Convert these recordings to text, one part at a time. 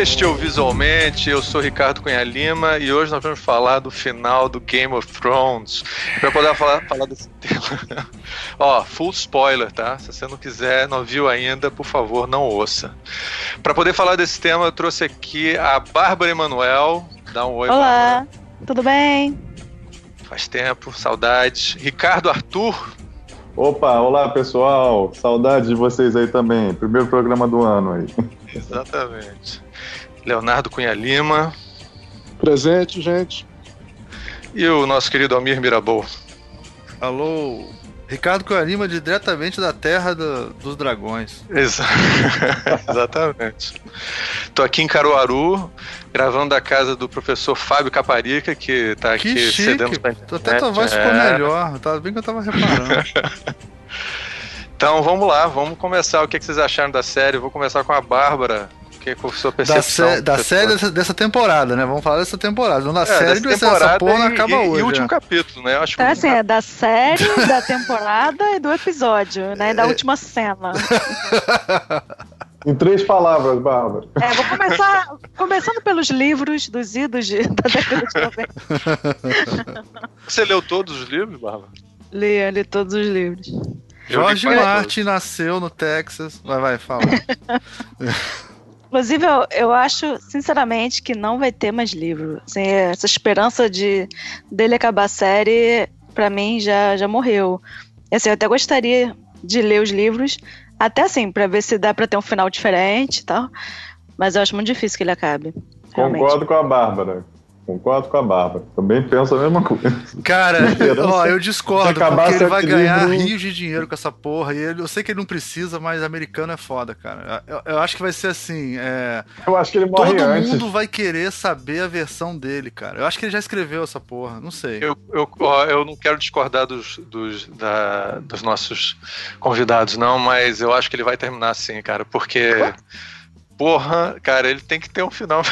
Textil visualmente, eu sou Ricardo Cunha Lima e hoje nós vamos falar do final do Game of Thrones. Para poder falar, falar desse tema. Ó, full spoiler, tá? Se você não quiser, não viu ainda, por favor, não ouça. Para poder falar desse tema, eu trouxe aqui a Bárbara Emanuel. Dá um oi, Olá, Bárbara. tudo bem? Faz tempo, saudades. Ricardo Arthur. Opa, olá pessoal, saudade de vocês aí também. Primeiro programa do ano aí. Exatamente. Leonardo Cunha Lima. Presente, gente. E o nosso querido Almir Mirabou. Alô, Ricardo Cunha Lima, diretamente da terra do, dos dragões. Exa Exatamente. Tô aqui em Caruaru, gravando da casa do professor Fábio Caparica, que tá Que aqui chique. cedendo pra Até tua voz ficou É. melhor. Tá bem que eu tava reparando. Então vamos lá, vamos começar. O que, que vocês acharam da série? Vou começar com a Bárbara. Que a sua da percepção? sé- da série dessa, dessa temporada, né? Vamos falar dessa temporada. Não da É, série, dessa porque essa temporada porra não e- acaba e, hoje. E o último né? capítulo, né? Eu acho Então, que assim, é da série, da temporada e do episódio, né? E da É. última cena. Em três palavras, Bárbara. É, vou começar começando pelos livros dos idos de- da década de 90. você leu todos os livros, Bárbara? Li, li todos os livros. Quase Martin nasceu no Texas. Vai, vai, fala. Inclusive, eu, eu acho, sinceramente, que não vai ter mais livro. Assim, essa esperança de dele acabar a série, pra mim, já, já morreu. Assim, eu até gostaria de ler os livros, até assim, pra ver se dá pra ter um final diferente e tal. Mas eu acho muito difícil que ele acabe. Realmente. Concordo com a Bárbara. Concordo com a Bárbara. Também penso a mesma coisa. Cara, ó, eu discordo, porque ele vai ganhar livro- rios de dinheiro com essa porra. E ele, eu sei que ele não precisa, mas americano é foda, cara. Eu, eu acho que vai ser assim. é, Eu acho que ele morre todo antes. mundo vai querer saber a versão dele, cara. Eu acho que ele já escreveu essa porra, não sei. Eu, eu, ó, eu não quero discordar dos, dos, da- dos nossos convidados, não, mas eu acho que ele vai terminar assim, cara, porque. Porra, cara, ele tem que ter um final.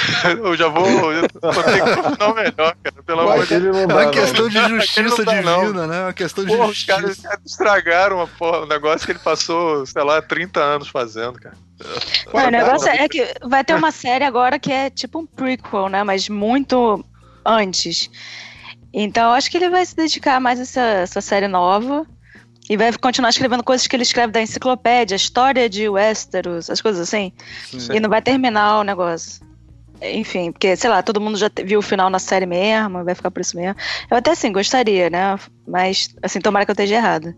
Eu já vou. Eu só tem que ter um final melhor, cara. Pelo amor de Deus. Aquele não É uma não. questão de justiça não dá, não. divina, né? É uma questão de Porra, os justiça. caras, os caras estragaram porra, um negócio que ele passou, sei lá, 30 anos fazendo, cara. Não, o negócio é que vai ter uma série agora que é tipo um prequel, né? Mas muito antes. Então eu acho que ele vai se dedicar mais a essa, essa série nova. E vai continuar escrevendo coisas que ele escreve da enciclopédia, história de Westeros, as coisas assim. Sim. E não vai terminar o negócio. Enfim, porque, sei lá, todo mundo já viu o final na série mesmo, vai ficar por isso mesmo. Eu até assim, gostaria, né? Mas, assim, tomara que eu esteja errada.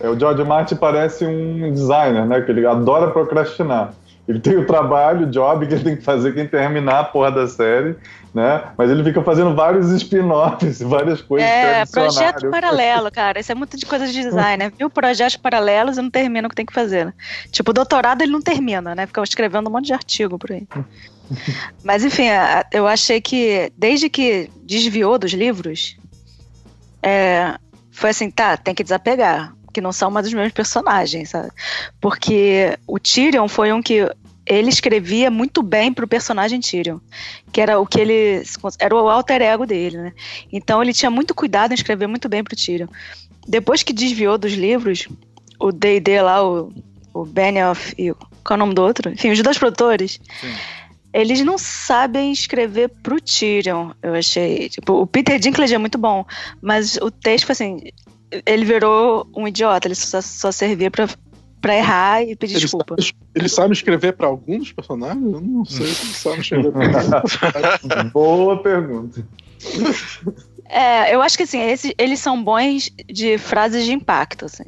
É, o George Martin parece um designer, né? Que ele adora procrastinar. Ele tem o trabalho, o job que ele tem que fazer, que é terminar a porra da série, né? Mas ele fica fazendo vários spin-offs, várias coisas. É, projeto paralelo, cara. Isso é muito de coisa de design, né? Viu projetos paralelos e não termina o que tem que fazer. Né? Tipo, o doutorado ele não termina, né? Fica escrevendo um monte de artigo por aí. Mas, enfim, eu achei que desde que desviou dos livros, é, foi assim, tá, tem que desapegar. Que não são mais os mesmos personagens, sabe? Porque o Tyrion foi um que ele escrevia muito bem pro personagem Tyrion. Que era o que ele. Era o alter ego dele, né? Então ele tinha muito cuidado em escrever muito bem pro Tyrion. Depois que desviou dos livros, o D&D lá, o, o Benioff e o, qual é o nome do outro? Enfim, os dois produtores, Sim. eles não sabem escrever pro Tyrion, eu achei. Tipo, o Peter Dinklage é muito bom, mas o texto assim, ele virou um idiota, ele só, só servia pra, pra errar e pedir Ele desculpa. sabe, ele sabe escrever pra algum dos personagens? Eu não sei se ele sabe escrever pra Boa pergunta. É, eu acho que assim, esses, eles são bons de frases de impacto, assim.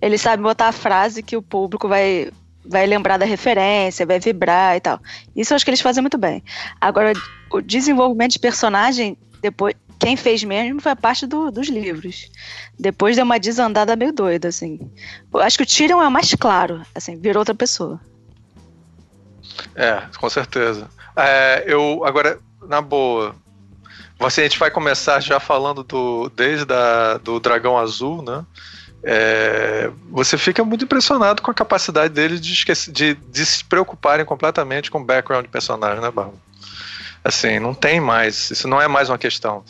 Eles sabem botar a frase que o público vai, vai lembrar da referência, vai vibrar e tal. Isso eu acho que eles fazem muito bem. Agora, o desenvolvimento de personagem, depois, quem fez mesmo foi a parte do- dos livros. Depois deu uma desandada meio doida, assim. Acho que o Tyrion é o mais claro, assim, virou outra pessoa. É, com certeza. É, eu, agora, na boa, você, a gente vai começar já falando do, desde a, do Dragão Azul, né? É, você fica muito impressionado com a capacidade deles de, esquecer, de, de se preocuparem completamente com o background de personagem, né, Barro? Assim, não tem mais, isso não é mais uma questão.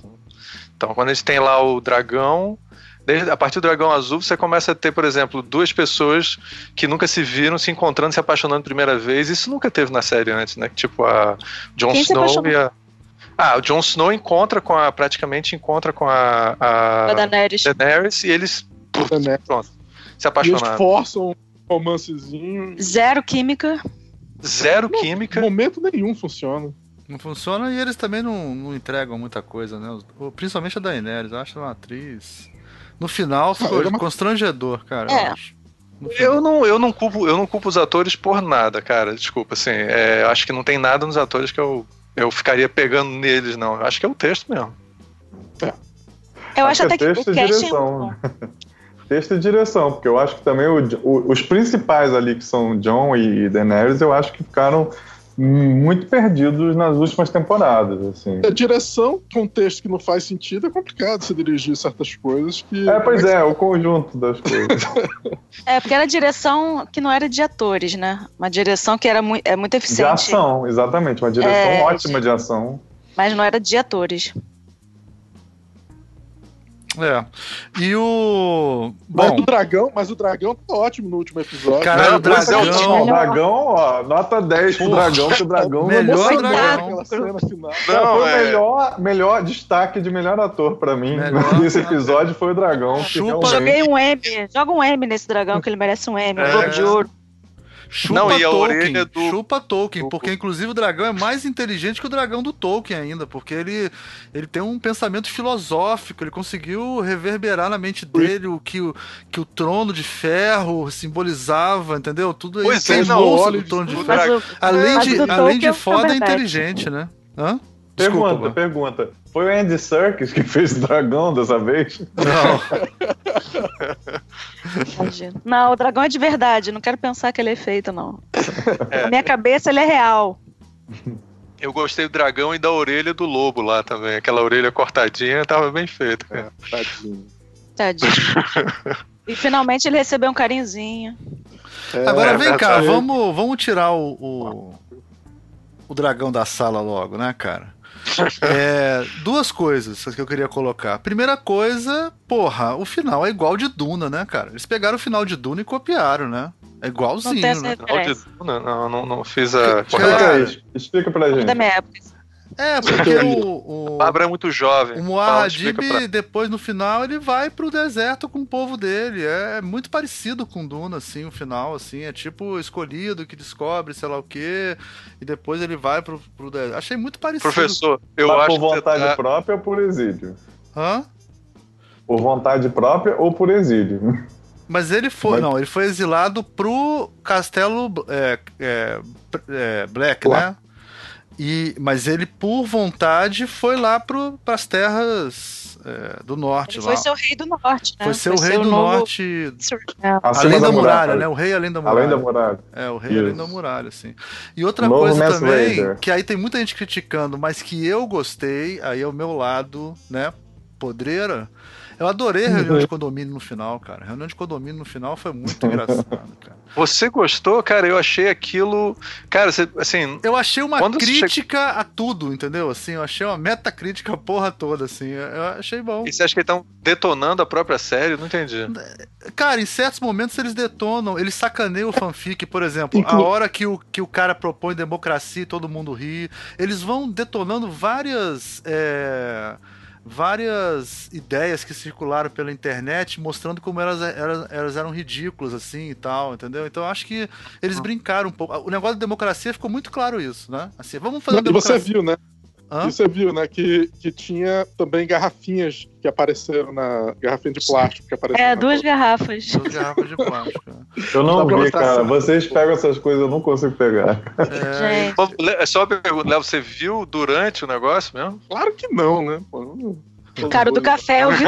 Então, quando a gente tem lá o dragão, Desde, a partir do Dragão Azul, você começa a ter, por exemplo, duas pessoas que nunca se viram, se encontrando, se apaixonando a primeira vez. Isso nunca teve na série antes, né? Tipo a Jon Snow e a. Ah, o Jon Snow encontra com a. praticamente encontra com a. a Da Daenerys. Daenerys e eles. puf, pronto. Se E eles apaixonaram. forçam um romancezinho. Zero química. Zero Em química. momento nenhum funciona. Não funciona e eles também não, não entregam muita coisa, né? Principalmente a Daenerys, eu acho uma atriz. No final ficou ela é uma- constrangedor, cara. É. Eu acho. Eu não, eu, não culpo, eu não culpo os atores por nada, cara. Desculpa, assim. é, acho que não tem nada nos atores que eu, eu ficaria pegando neles, não. Acho que é o texto mesmo. Eu Acho acho, que até é que o e casting. direção. Texto e direção, porque eu acho que também o- o- os principais ali, que são John e Daenerys, eu acho que ficaram muito perdidos nas últimas temporadas, assim. A direção, com um texto que não faz sentido, é complicado se dirigir certas coisas que. É, pois é, o conjunto das coisas. É, porque era direção que não era de atores, né? Uma direção que era mui é muito De eficiente, ação, exatamente, uma direção É, ótima de ação. mas não era de atores. É. E o. Mas Bom, o dragão, mas o dragão tá ótimo no último episódio. Cara, Não, o dragão. mas é o dragão, ó, nota 10 pro dragão, que o dragão Melhor não dragão. Cena final. Não, foi é- o melhor, melhor destaque de melhor ator pra mim Melhor nesse episódio foi o dragão. Chupa. realmente- Joguei um M, joga um M nesse dragão que ele merece um M, um É. De Ouro. Chupa Não, e a Tolkien. orelha do- Chupa Tolkien, porque inclusive o dragão é mais inteligente que o dragão do Tolkien ainda, porque ele, ele tem um pensamento filosófico, ele conseguiu reverberar na mente dele o que o, que o trono de ferro simbolizava, entendeu? Tudo Pois é, não, bolsa olha do trono de ferro. Mas Além de, além de é foda, é inteligente, né? Hã? Desculpa, Pergunta, Bruno. pergunta. Foi o Andy Serkis que fez o dragão dessa vez? Não. imagina. Não, o dragão é de verdade, não quero pensar que ele é feito, não. Na minha cabeça ele é real. Eu gostei do dragão e da orelha do lobo lá também. Aquela orelha cortadinha tava bem feita, cara. Tadinho. Tadinho. E finalmente ele recebeu um carinhozinho. É, Agora é vem cá, vamos, vamos tirar o, o, o dragão da sala logo, né, cara? É, duas coisas que eu queria colocar. Primeira coisa, porra, o final é igual de Duna, né, cara? Eles pegaram o final de Duna e copiaram, né? É Não igualzinho, essa né? Final de referência. Duna? Não, não, não fiz a Cara, Explica pra gente. Da minha época. É, porque o, o, Bárbara é muito jovem. o Muad'Dib, pra- depois, no final, ele vai pro deserto com o povo dele. É muito parecido com Duna, assim, o final, assim. É tipo escolhido que descobre sei lá o quê, e depois ele vai pro, pro deserto. Achei muito parecido. Professor, eu Mas acho por vontade tá- própria ou por exílio? Hã? Por vontade própria ou por exílio? Mas ele foi. Mas- Não, ele foi exilado pro Castelo é, é, é, Black, Black. né? E, mas ele, por vontade, foi lá pro, pras terras é, do norte. Ele lá. foi ser o rei do norte, né? Foi ser o rei do novo- norte. É. Além da muralha, né? O rei além da muralha. Além da muralha. É, o rei Isso. além da muralha, assim. E outra Novo coisa Mass também, Raider. que aí tem muita gente criticando, mas que eu gostei, aí é o meu lado, né? Podreira. Eu adorei a reunião Uhum. de condomínio no final, cara. A reunião de condomínio no final foi muito engraçado, cara. Você gostou, cara? Eu achei aquilo. Cara, você, assim. Eu achei uma crítica a tudo, entendeu? Assim, eu achei uma metacrítica a porra toda, assim. Eu achei bom. E você acha que eles estão detonando a própria série? Não entendi. Cara, em certos momentos eles detonam, eles sacaneiam o fanfic, por exemplo, a hora que o, que o cara propõe democracia e todo mundo ri, eles vão detonando várias. é, várias ideias que circularam pela internet mostrando como elas, elas, elas eram ridículas assim e tal, entendeu? Então acho que eles brincaram um pouco. O negócio da democracia ficou muito claro isso, né? Assim, vamos fazer Não, e você democracia. viu, né? Hã? E você viu, né? Que, que tinha também garrafinhas que apareceram na. Garrafinha de plástico que apareceram. É, na duas garrafas. Duas garrafas de plástico. Eu não vi, cara. assim. Vocês pegam essas coisas, eu não consigo pegar. É, Gente, só uma pergunta, Léo, você viu durante o negócio mesmo? Claro que não, né? Pô, não- cara, o do café eu vi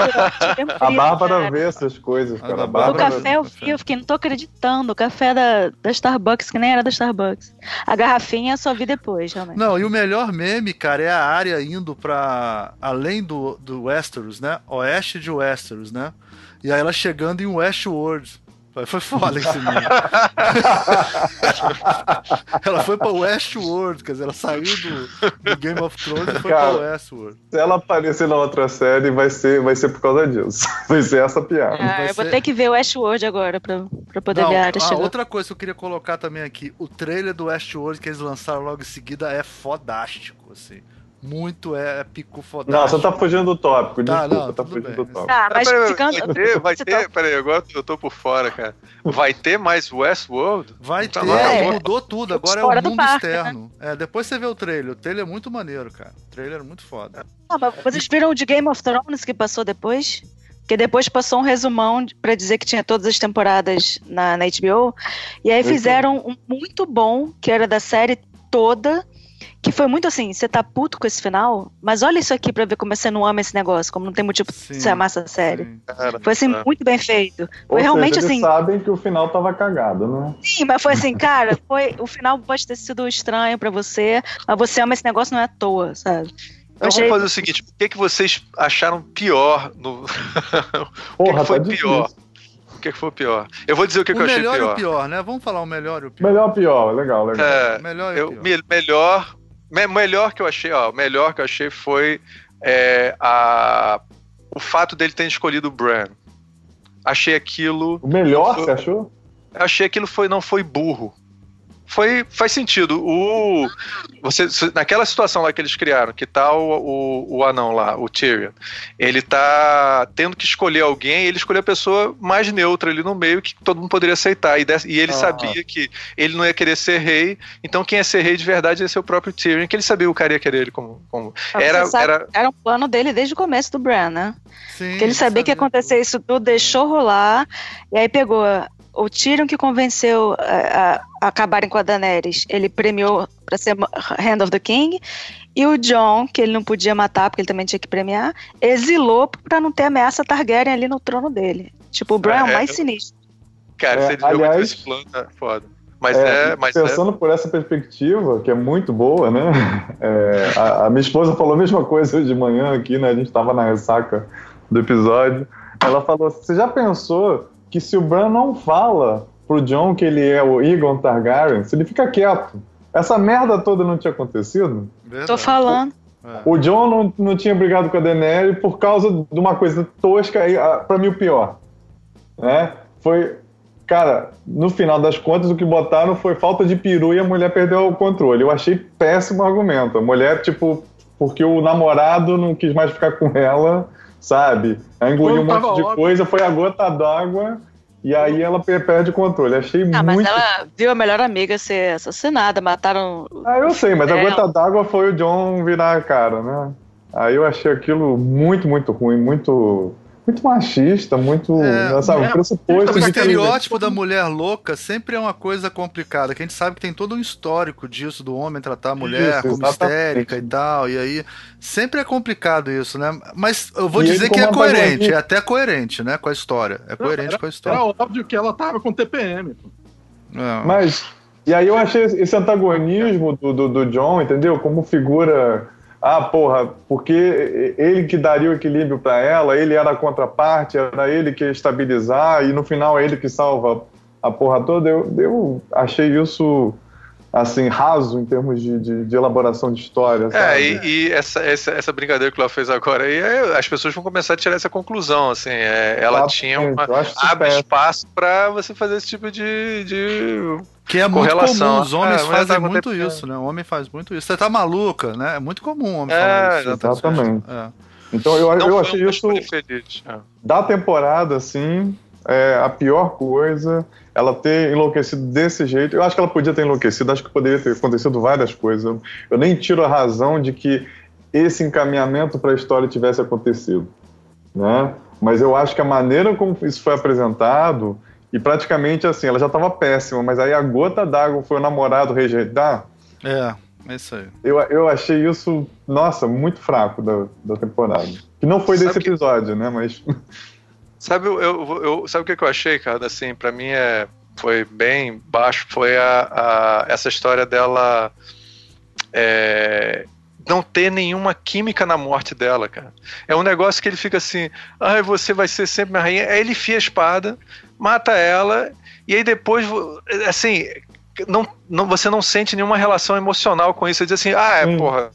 A Bárbara cara. vê essas coisas, cara. A O Bárbara café eu vi, eu fiquei, não tô acreditando. O café da, da Starbucks, que nem era da Starbucks. A garrafinha eu só vi depois, realmente. Não, e o melhor meme, cara, é a área indo pra. além do, do Westeros, né? Oeste de Westeros, né? E aí ela chegando em Westworld. Foi foda esse meme. ela foi pra Westworld, quer dizer, ela saiu do, do Game of Thrones e foi Cara, pra Westworld. Se ela aparecer na outra série, vai ser, vai ser por causa disso. Vai ser essa piada. Ah, vai eu vou ter que ver o Westworld agora pra, pra poder Não, ver a área ah, outra coisa que eu queria colocar também aqui, o trailer do Westworld que eles lançaram logo em seguida é fodástico, assim. Muito épico, Não, fodástico. você tá fugindo do tópico. Tá, Desculpa, não, tá fugindo bem. do tópico. Tá, mas Ah, peraí, ficando. Vai ter, vai ter, tá- peraí, agora eu tô por fora, cara. Vai ter mais Westworld? Vai Tá ter, maluco? mudou tudo, agora é o do mundo parque, externo. É, depois você vê o trailer, o trailer é muito maneiro, cara. O trailer é muito foda. Ah, mas vocês viram o de Game of Thrones que passou depois? Porque depois passou um resumão pra dizer que tinha todas as temporadas na, na HBO. E aí fizeram um muito bom, que era da série toda. Que foi muito assim, você tá puto com esse final, mas olha isso aqui pra ver como você não ama esse negócio, como não tem motivo pra você amar essa série. Cara, Foi assim, é. muito bem feito. Foi Ou realmente seja, assim, eles sabem que o final tava cagado, né? sim, mas foi assim, cara, foi, o final pode ter sido estranho pra você, mas você ama esse negócio não é à toa, sabe? Eu Então achei- vamos fazer o seguinte: o que, que vocês acharam pior no. o que, que foi tá pior? O que, que foi pior? Eu vou dizer o que, o que eu achei melhor e pior. o pior, né? Vamos falar o melhor e o pior. Melhor ou pior? Legal, legal. É, O melhor e eu, o pior. me- melhor, me- melhor que eu achei, ó, o melhor que eu achei foi é, a, o fato dele ter escolhido o Bran. Achei aquilo, O melhor, Eu- você achou? achei aquilo foi não foi burro. Foi, faz sentido. O, você, naquela situação lá que eles criaram, que tá o, o, o anão lá, o Tyrion, ele tá tendo que escolher alguém, e ele escolheu a pessoa mais neutra ali no meio que todo mundo poderia aceitar. E, des- e ele Ah. sabia que ele não ia querer ser rei, então quem ia ser rei de verdade ia ser o próprio Tyrion, que ele sabia que o cara ia querer ele como. como Mas era, sabe- era, Era um plano dele desde o começo do Bran, né? Sim, Porque ele sabia que ia acontecer isso tudo, deixou rolar, e aí pegou o Tyrion que convenceu a, a- a acabarem com a Daenerys. Ele premiou pra ser Hand of the King, e o John, que ele não podia matar porque ele também tinha que premiar, exilou pra não ter ameaça Targaryen ali no trono dele. Tipo, o Bran é, o É, mais sinistro. cara, É, se ele aliás- esse plano, é foda. Mas É, é, mas é, pensando por essa perspectiva, que é muito boa, né? É, a, a minha esposa falou a mesma coisa hoje de manhã aqui, né? A gente estava na ressaca do episódio. Ela falou: Você já pensou que se o Bran não fala pro John que ele é o Egon Targaryen, se ele fica quieto, essa merda toda não tinha acontecido? Verdade. Tô falando. É. O John não, não tinha brigado com a Daenerys por causa de uma coisa tosca, e ah, pra mim o pior. Né? Foi, cara, no final das contas o que botaram foi falta de peru e a mulher perdeu o controle. Eu achei péssimo argumento. A mulher, tipo, porque o namorado não quis mais ficar com ela, sabe? Aí engoliu um monte de óbvio. coisa, foi a gota d'água. E aí ela per- perde o controle. Achei Ah, mas muito. ela viu a melhor amiga ser assassinada, mataram. Ah, eu sei, mas a É. gota d'água foi o John virar a cara, né? Aí eu achei aquilo muito, muito ruim, muito, muito machista, muito, É, sabe, é, pressuposto O estereótipo da mulher louca sempre é uma coisa complicada, que a gente sabe que tem todo um histórico disso, do homem tratar a mulher Isso, como exatamente. histérica e tal, e aí sempre é complicado isso, né? Mas eu vou E dizer que é coerente, é até coerente, né, com a história. É coerente Era- com a história. Era óbvio que ela tava com TPM. pô. É. Mas, e aí eu achei esse antagonismo do, do, do John, entendeu? Como figura... Ah, porra, porque ele que daria o equilíbrio pra ela, ele era a contraparte, era ele que ia estabilizar, e no final é ele que salva a porra toda. Eu, eu achei isso, assim, raso em termos de, de, de elaboração de história, É, sabe? e, e essa, essa, essa brincadeira que ela fez agora aí, é, as pessoas vão começar a tirar essa conclusão, assim, é, ela Exatamente, tinha uma, abre espaço pra você fazer esse tipo de, de Que é muito correlação. comum, os homens É, mas fazem tá muito isso, né? O homem faz muito isso. Você tá maluca, né? É muito comum o homem É, falar isso. exatamente. É. Então eu, não eu achei isso feliz. É. da temporada, assim, é a pior coisa. Ela ter enlouquecido desse jeito. Eu acho que ela podia ter enlouquecido, acho que poderia ter acontecido várias coisas. Eu nem tiro a razão de que esse encaminhamento para a história tivesse acontecido. Né? Mas eu acho que a maneira como isso foi apresentado, e praticamente assim, ela já estava péssima, mas aí a gota d'água foi o namorado rejeitar. É, é isso aí. Eu, eu achei isso, nossa, muito fraco da, da temporada. Que não foi Sabe desse que- episódio, né? Mas. Sabe, eu, eu, sabe o que que eu achei, cara? Assim, pra mim é, foi bem baixo. Foi a, a- essa história dela é, não ter nenhuma química na morte dela, cara. É um negócio que ele fica assim, ai, você vai ser sempre minha rainha. Aí ele enfia a espada, mata ela, e aí depois, assim, não, não, você não sente nenhuma relação emocional com isso. Você diz assim, ah, é, porra.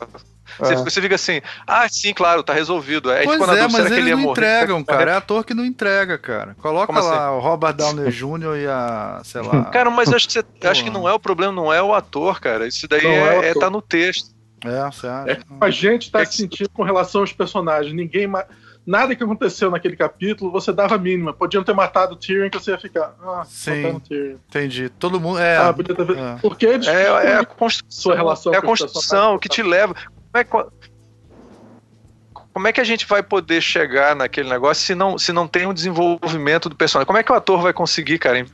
Você, É. você fica assim, ah, sim, claro, tá resolvido. Aí, Pois quando a é, dúvida, mas será que eles ele não morrer? entregam, cara. É ator que não entrega, cara. Coloca Como assim? lá o Robert Downey Jr. e a, sei lá. Cara, mas acho que, você, eu acho que não é o problema, não é o ator, cara. Isso daí Não é é, é tá no texto. É, você acha? É como a gente tá É se que- sentindo com relação aos personagens. Ninguém. ma- Nada que aconteceu naquele capítulo você dava a mínima. Podiam ter matado o Tyrion que você ia ficar. Ah, Sim. Entendi. Todo mundo. É. Ah, podia ter... é. Porque eles. É, é a construção, Sua relação é a construção que te leva. Como é, que- como é que a gente vai poder chegar naquele negócio se não, se não tem um desenvolvimento do personagem? Como é que o ator vai conseguir, cara,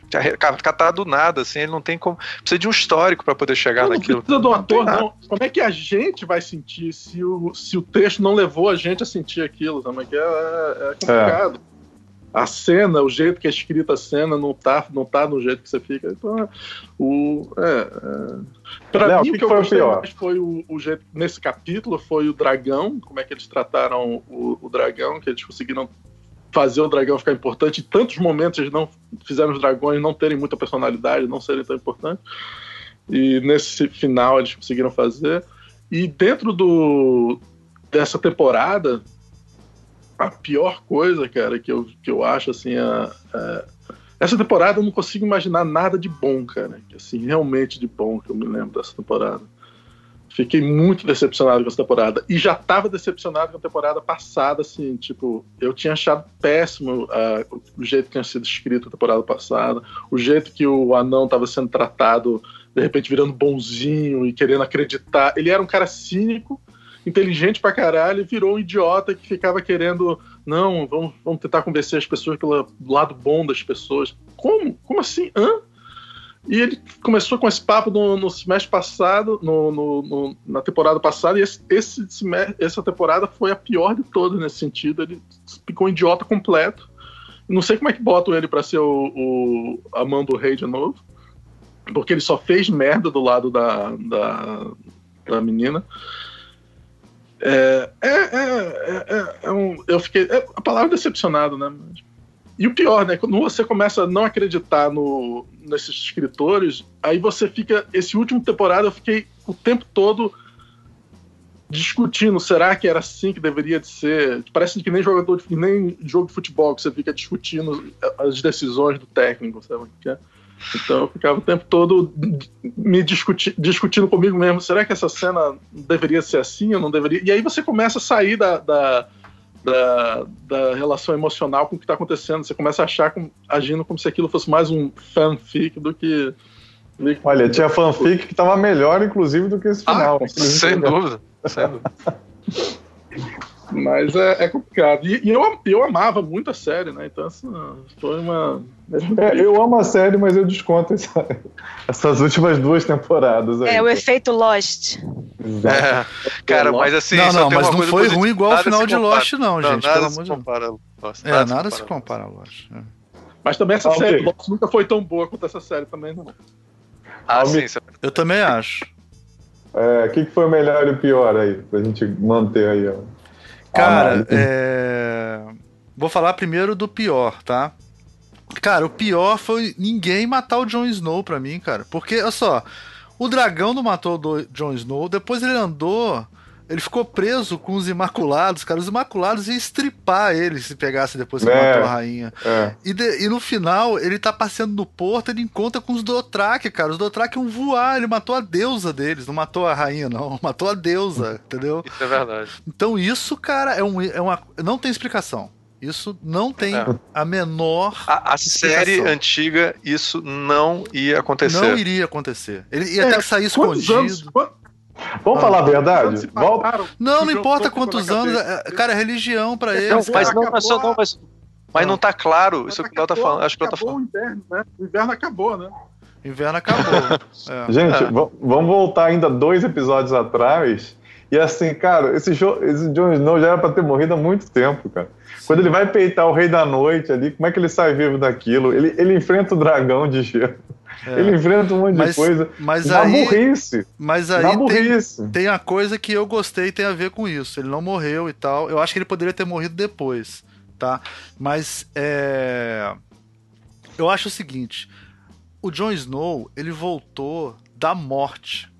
catar do nada, assim, ele não tem como. Precisa de um histórico para poder chegar Não, não naquilo. precisa do ator, nada. não. Como é que a gente vai sentir se o, se o texto não levou a gente a sentir aquilo? Também que é, é complicado. A cena, o jeito que é escrita a cena não tá, não tá no jeito que você fica. Então, o, é, é. Pra Léo, mim, o o que que eu foi o gostei pior? mais foi o, o jeito. Nesse capítulo foi o dragão, como é que eles trataram o, o dragão, que eles conseguiram fazer o dragão ficar importante. Em tantos momentos eles não fizeram os dragões não terem muita personalidade, não serem tão importantes. E nesse final eles conseguiram fazer. E dentro do dessa temporada, a pior coisa, cara, que eu, que eu acho assim, a, a- essa temporada eu não consigo imaginar nada de bom, cara. Assim, realmente de bom que eu me lembro dessa temporada. Fiquei muito decepcionado com essa temporada. E já estava decepcionado com a temporada passada, assim, tipo, eu tinha achado péssimo ah, o jeito que tinha sido escrito a temporada passada, o jeito que o anão estava sendo tratado, de repente virando bonzinho e querendo acreditar. Ele era um cara cínico, inteligente pra caralho, e virou um idiota que ficava querendo, não, vamos, vamos tentar convencer as pessoas pelo lado bom das pessoas. Como? Como assim? Hã? E ele começou com esse papo no, no semestre passado, no, no- na temporada passada, e esse, esse essa temporada foi a pior de todas nesse sentido. Ele ficou um idiota completo. Não sei como é que botam ele pra ser o, o a mão do rei de novo, porque ele só fez merda do lado da, da, da menina. É, é, é, é, é- um, eu fiquei. é a palavra decepcionado, né? E o pior, né? Quando você começa a não acreditar no, nesses escritores, aí você fica. Esse último temporada eu fiquei o tempo todo discutindo, será que era assim que deveria de ser? Parece que nem jogador nem jogo de futebol, que você fica discutindo as decisões do técnico, sabe? Então eu ficava o tempo todo me discuti, discutindo comigo mesmo, será que essa cena deveria ser assim ou não deveria? E aí você começa a sair da, da, da, da relação emocional com o que está acontecendo, você começa a achar como, agindo como se aquilo fosse mais um fanfic do que. Olha, tinha fanfic que tava melhor, inclusive, do que esse final. Ah, sem dúvida. Sem dúvida. Mas é, é complicado. E, e eu, eu amava muito a série, né? Então, assim, foi uma. É, eu amo a série, mas eu desconto essa- essas últimas duas temporadas aí. É o efeito Lost. É, cara, mas assim. não, não, mas não foi ruim igual o nada final de. Lost, não, gente. nada Pelo se amor de Deus. compara. a Lost, É, nada se compara a Lost. é. Mas também essa Ah, série ok. Lost nunca foi tão boa quanto essa série também, não. Ah, Almi- sim, Eu também acho. É, O que, que foi o melhor e o pior aí? Pra gente manter aí, ó. Cara, é... vou falar primeiro do pior, tá? Cara, o pior foi ninguém matar o Jon Snow pra mim, cara. Porque, olha só, o dragão não matou o Jon Snow, depois ele andou, ele ficou preso com os Imaculados, cara. Os Imaculados iam estripar ele se pegasse depois que É. matou a rainha. É. E, de- e no final, ele tá passeando no porto, ele encontra com os Dothraki, cara. Os Dothraki iam voar, ele matou a deusa deles, não matou a rainha, não. Matou a deusa, entendeu? Isso é verdade. Então isso, cara, é, um, é uma. Não tem explicação. Isso não tem É. a menor. A, a série antiga, isso não ia acontecer. Não iria acontecer. Ele ia É, ter que sair escondido. anos, Vamos Ah. falar a anos verdade? Não, não importa quantos anos. é- Cara, é religião pra eles. Não, mas cara. não, mas, não, mas, mas não tá claro. Isso que o Léo tá falando. Acho que o tá acabou falando. o inverno, né? O inverno acabou, né? Inverno acabou. É. Gente, É. va- vamos voltar ainda dois episódios atrás. E assim, cara, esse, jo esse Jon Snow já era pra ter morrido há muito tempo, cara. Quando ele vai peitar o Rei da Noite ali, como é que ele sai vivo daquilo? Ele, ele enfrenta o dragão de gelo. É. Ele enfrenta um monte mas, de coisa. Mas na aí, burrice. Mas aí na tem, burrice. tem a coisa que eu gostei tem a ver com isso. Ele não morreu e tal. Eu acho que ele poderia ter morrido depois, tá? Mas é... eu acho o seguinte: o Jon Snow ele voltou da morte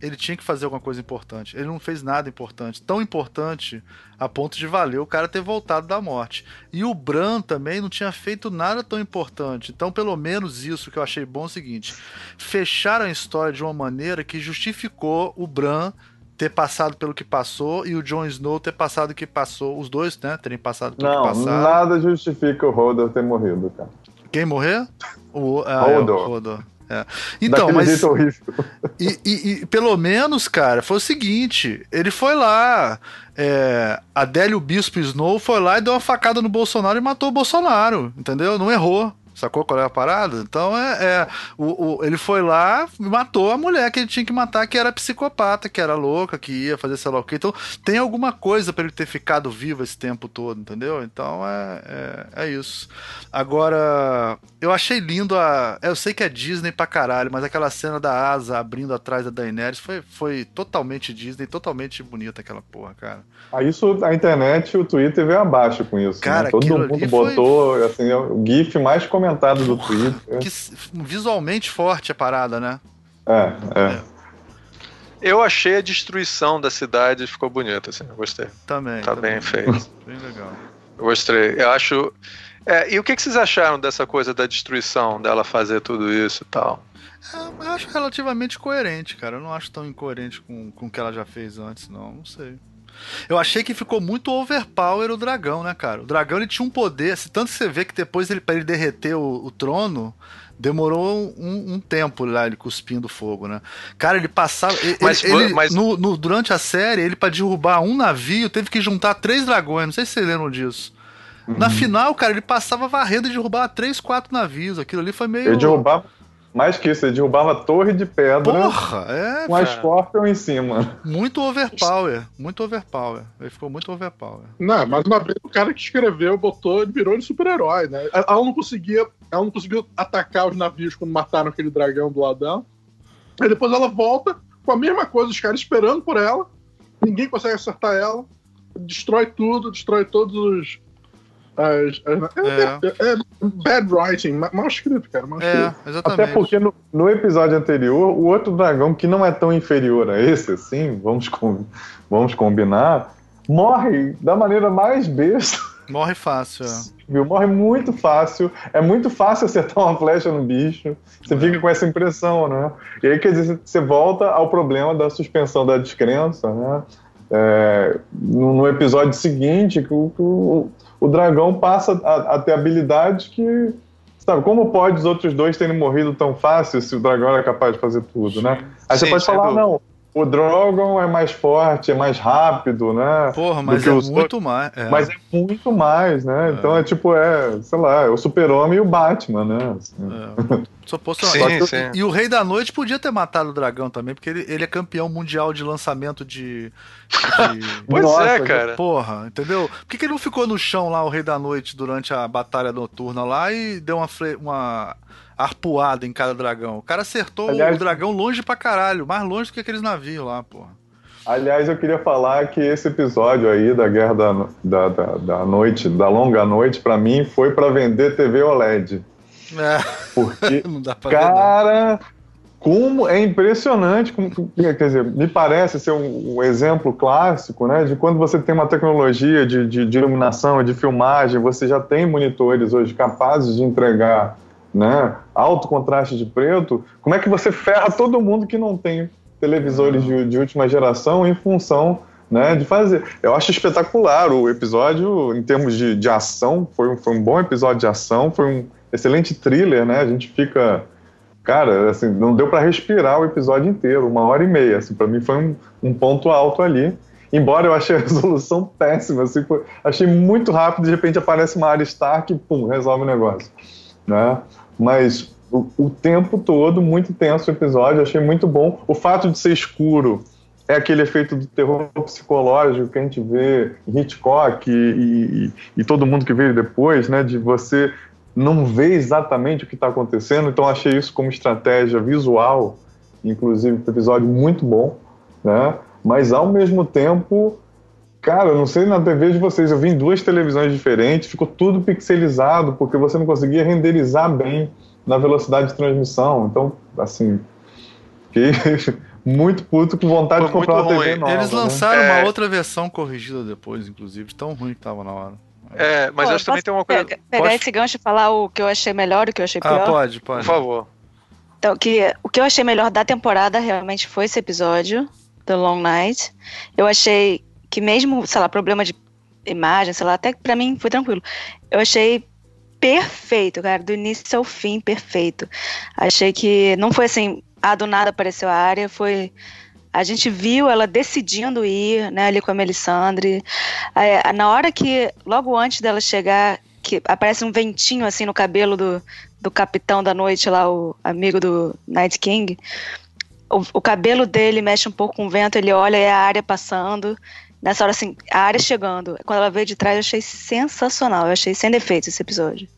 ele tinha que fazer alguma coisa importante. Ele não fez nada importante. Tão importante a ponto de valer o cara ter voltado da morte. E o Bran também não tinha feito nada tão importante. Então, pelo menos isso que eu achei bom é o seguinte: fecharam a história de uma maneira que justificou o Bran ter passado pelo que passou e o Jon Snow ter passado o que passou. Os dois, né? Terem passado pelo não, que passaram. Nada justifica o Hodor ter morrido, cara. Quem morrer? O, ah, Hodor. É, o Hodor. É. Então, Daquele mas. E, e, e, pelo menos, cara, foi o seguinte: ele foi lá. É, Adélio Bispo Snow foi lá e deu uma facada no Bolsonaro e matou o Bolsonaro, entendeu? Não errou. Sacou qual é a parada? Então é. é o, o, ele foi lá e matou a mulher que ele tinha que matar, que era psicopata, que era louca, que ia fazer sei lá o quê. Então tem alguma coisa para ele ter ficado vivo esse tempo todo, entendeu? Então é, é, é, isso. Agora, eu achei lindo a. Eu sei que é Disney pra caralho, mas aquela cena da asa abrindo atrás da Daenerys foi, foi totalmente Disney, totalmente bonita aquela porra, cara. Ah, isso a internet e o Twitter veio abaixo com isso. Cara, né? Todo mundo botou foi... assim, o GIF mais comentado do Twitter. Que visualmente forte a parada, né? É, é. é. Eu achei a destruição da cidade ficou bonita, assim, eu gostei. Também. Tá também. bem feito. Bem legal. Eu gostei. Eu acho. É, e o que, que vocês acharam dessa coisa da destruição, dela fazer tudo isso e tal? É, eu acho relativamente coerente, cara. Eu não acho tão incoerente com, com o que ela já fez antes, não. Não sei. Eu achei que ficou muito overpower o dragão, né, cara? O dragão ele tinha um poder, assim, tanto que você vê que depois ele, para ele derreter o, o trono, demorou um, um, tempo lá ele cuspindo fogo, né? Cara, ele passava. Mas, ele, ele mas... No, no, durante a série, ele para derrubar um navio teve que juntar três dragões. Não sei se vocês lembram disso. Uhum. Na final, cara, ele passava varrendo e derrubava três, quatro navios. Aquilo ali foi meio. Ele derrubava mais que isso, ele derrubava torre de pedra Porra, é, com a Scorpion em cima. Muito overpower, muito overpower. Ele ficou muito overpower. Não, mas uma vez o cara que escreveu botou, ele virou de super-herói, né? Ela não conseguia, ela não conseguiu atacar os navios quando mataram aquele dragão do lado dela. Aí depois ela volta com a mesma coisa, os caras esperando por ela. Ninguém consegue acertar ela. Destrói tudo, destrói todos os as, as, é, é. é, bad writing, mal escrito, cara. Mal é, escrito. exatamente. Até porque no, no, episódio anterior, o outro dragão, que não é tão inferior a esse, assim, vamos, com, vamos combinar, morre da maneira mais besta. Morre fácil, é. Viu? Morre muito fácil. É muito fácil acertar uma flecha no bicho. Você é. fica com essa impressão, né? E aí, quer dizer, você volta ao problema da suspensão da descrença, né? É, no, no, episódio seguinte, que o, o, dragão passa a, a ter habilidades que. Sabe, como pode os outros dois terem morrido tão fácil se o dragão era capaz de fazer tudo, né? Aí Sim, você pode falar, não, o Drogon é mais forte, é mais rápido, né? Porra, mas é muito mais. É. Mas é muito mais, né? É. Então é tipo, é, sei lá, é o Super-Homem e o Batman, né? Assim. É. Suposto, sim, sim. E o Rei da Noite podia ter matado o dragão também, porque ele, ele é campeão mundial de lançamento de. de... pois é, Nossa, é, cara. Porra, entendeu? Por que, que ele não ficou no chão lá, o Rei da Noite, durante a batalha noturna lá e deu uma, uma arpoada em cada dragão? O cara acertou Aliás, o dragão longe pra caralho, mais longe do que aqueles navios lá, porra. Aliás, eu queria falar que esse episódio aí da Guerra da, da, da, da Noite, da Longa Noite, para mim foi para vender TV OLED. É. Porque, cara, como é impressionante, como, quer dizer, me parece ser um, um, exemplo clássico, né, de quando você tem uma tecnologia de, de, de iluminação, de filmagem, você já tem monitores hoje capazes de entregar, né, alto contraste de preto, como é que você ferra todo mundo que não tem televisores de, de última geração em função né, de fazer. Eu acho espetacular o episódio em termos de, de ação, foi um, foi um bom episódio de ação, foi um excelente thriller, né? A gente fica. Cara, assim, não deu para respirar o episódio inteiro, uma hora e meia. Assim, para mim foi um, um, ponto alto ali. Embora eu achei a resolução péssima, assim, foi, achei muito rápido, de repente aparece uma área Stark e pum, resolve o negócio. Né? Mas o, o tempo todo, muito tenso o episódio, achei muito bom. O fato de ser escuro é aquele efeito do terror psicológico que a gente vê em Hitchcock e, e, e todo mundo que veio depois, né? De você não vê exatamente o que está acontecendo, então achei isso como estratégia visual, inclusive um episódio muito bom, né? Mas ao mesmo tempo, cara, eu não sei na TV de vocês, eu vi em duas televisões diferentes, ficou tudo pixelizado porque você não conseguia renderizar bem na velocidade de transmissão. Então, assim, fiquei muito puto com vontade Foi de comprar uma TV nova. Eles né? lançaram É. uma outra versão corrigida depois, inclusive, tão ruim que tava na hora. É, mas Pô, eu acho que também tem uma coisa. pega- pegar Pode- esse gancho e falar o que eu achei melhor e o que eu achei Ah, pior. pode, Por pode. favor. Então, que, o que eu achei melhor da temporada realmente foi esse episódio, The Long Night. Eu achei que mesmo, sei lá, problema de imagem, sei lá, até pra mim foi tranquilo. Eu achei perfeito, cara, do início ao fim, perfeito. Achei que não foi assim, ah, do nada apareceu a área, foi... A gente viu ela decidindo ir, né, ali com a Melisandre. Na hora que, logo antes dela chegar, que aparece um ventinho assim no cabelo do, do capitão da noite lá, o amigo do Night King. O, o cabelo dele mexe um pouco com o vento, ele olha e a área passando. Nessa hora, assim, a área chegando. Quando ela veio de trás, eu achei sensacional. Eu achei sem defeitos esse episódio.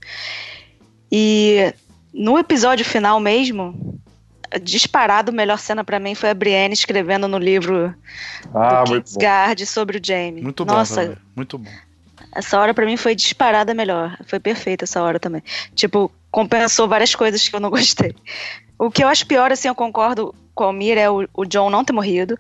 E no episódio final mesmo, disparado, a melhor cena pra mim foi a Brienne escrevendo no livro Ah, do bom. Kingsguard sobre o Jaime. Muito bom, Nossa, também. muito bom. essa hora pra mim foi disparada melhor. Foi perfeita essa hora também. Tipo, compensou várias coisas que eu não gostei. O que eu acho pior, assim, eu concordo com a Almir, é o, o John não ter morrido.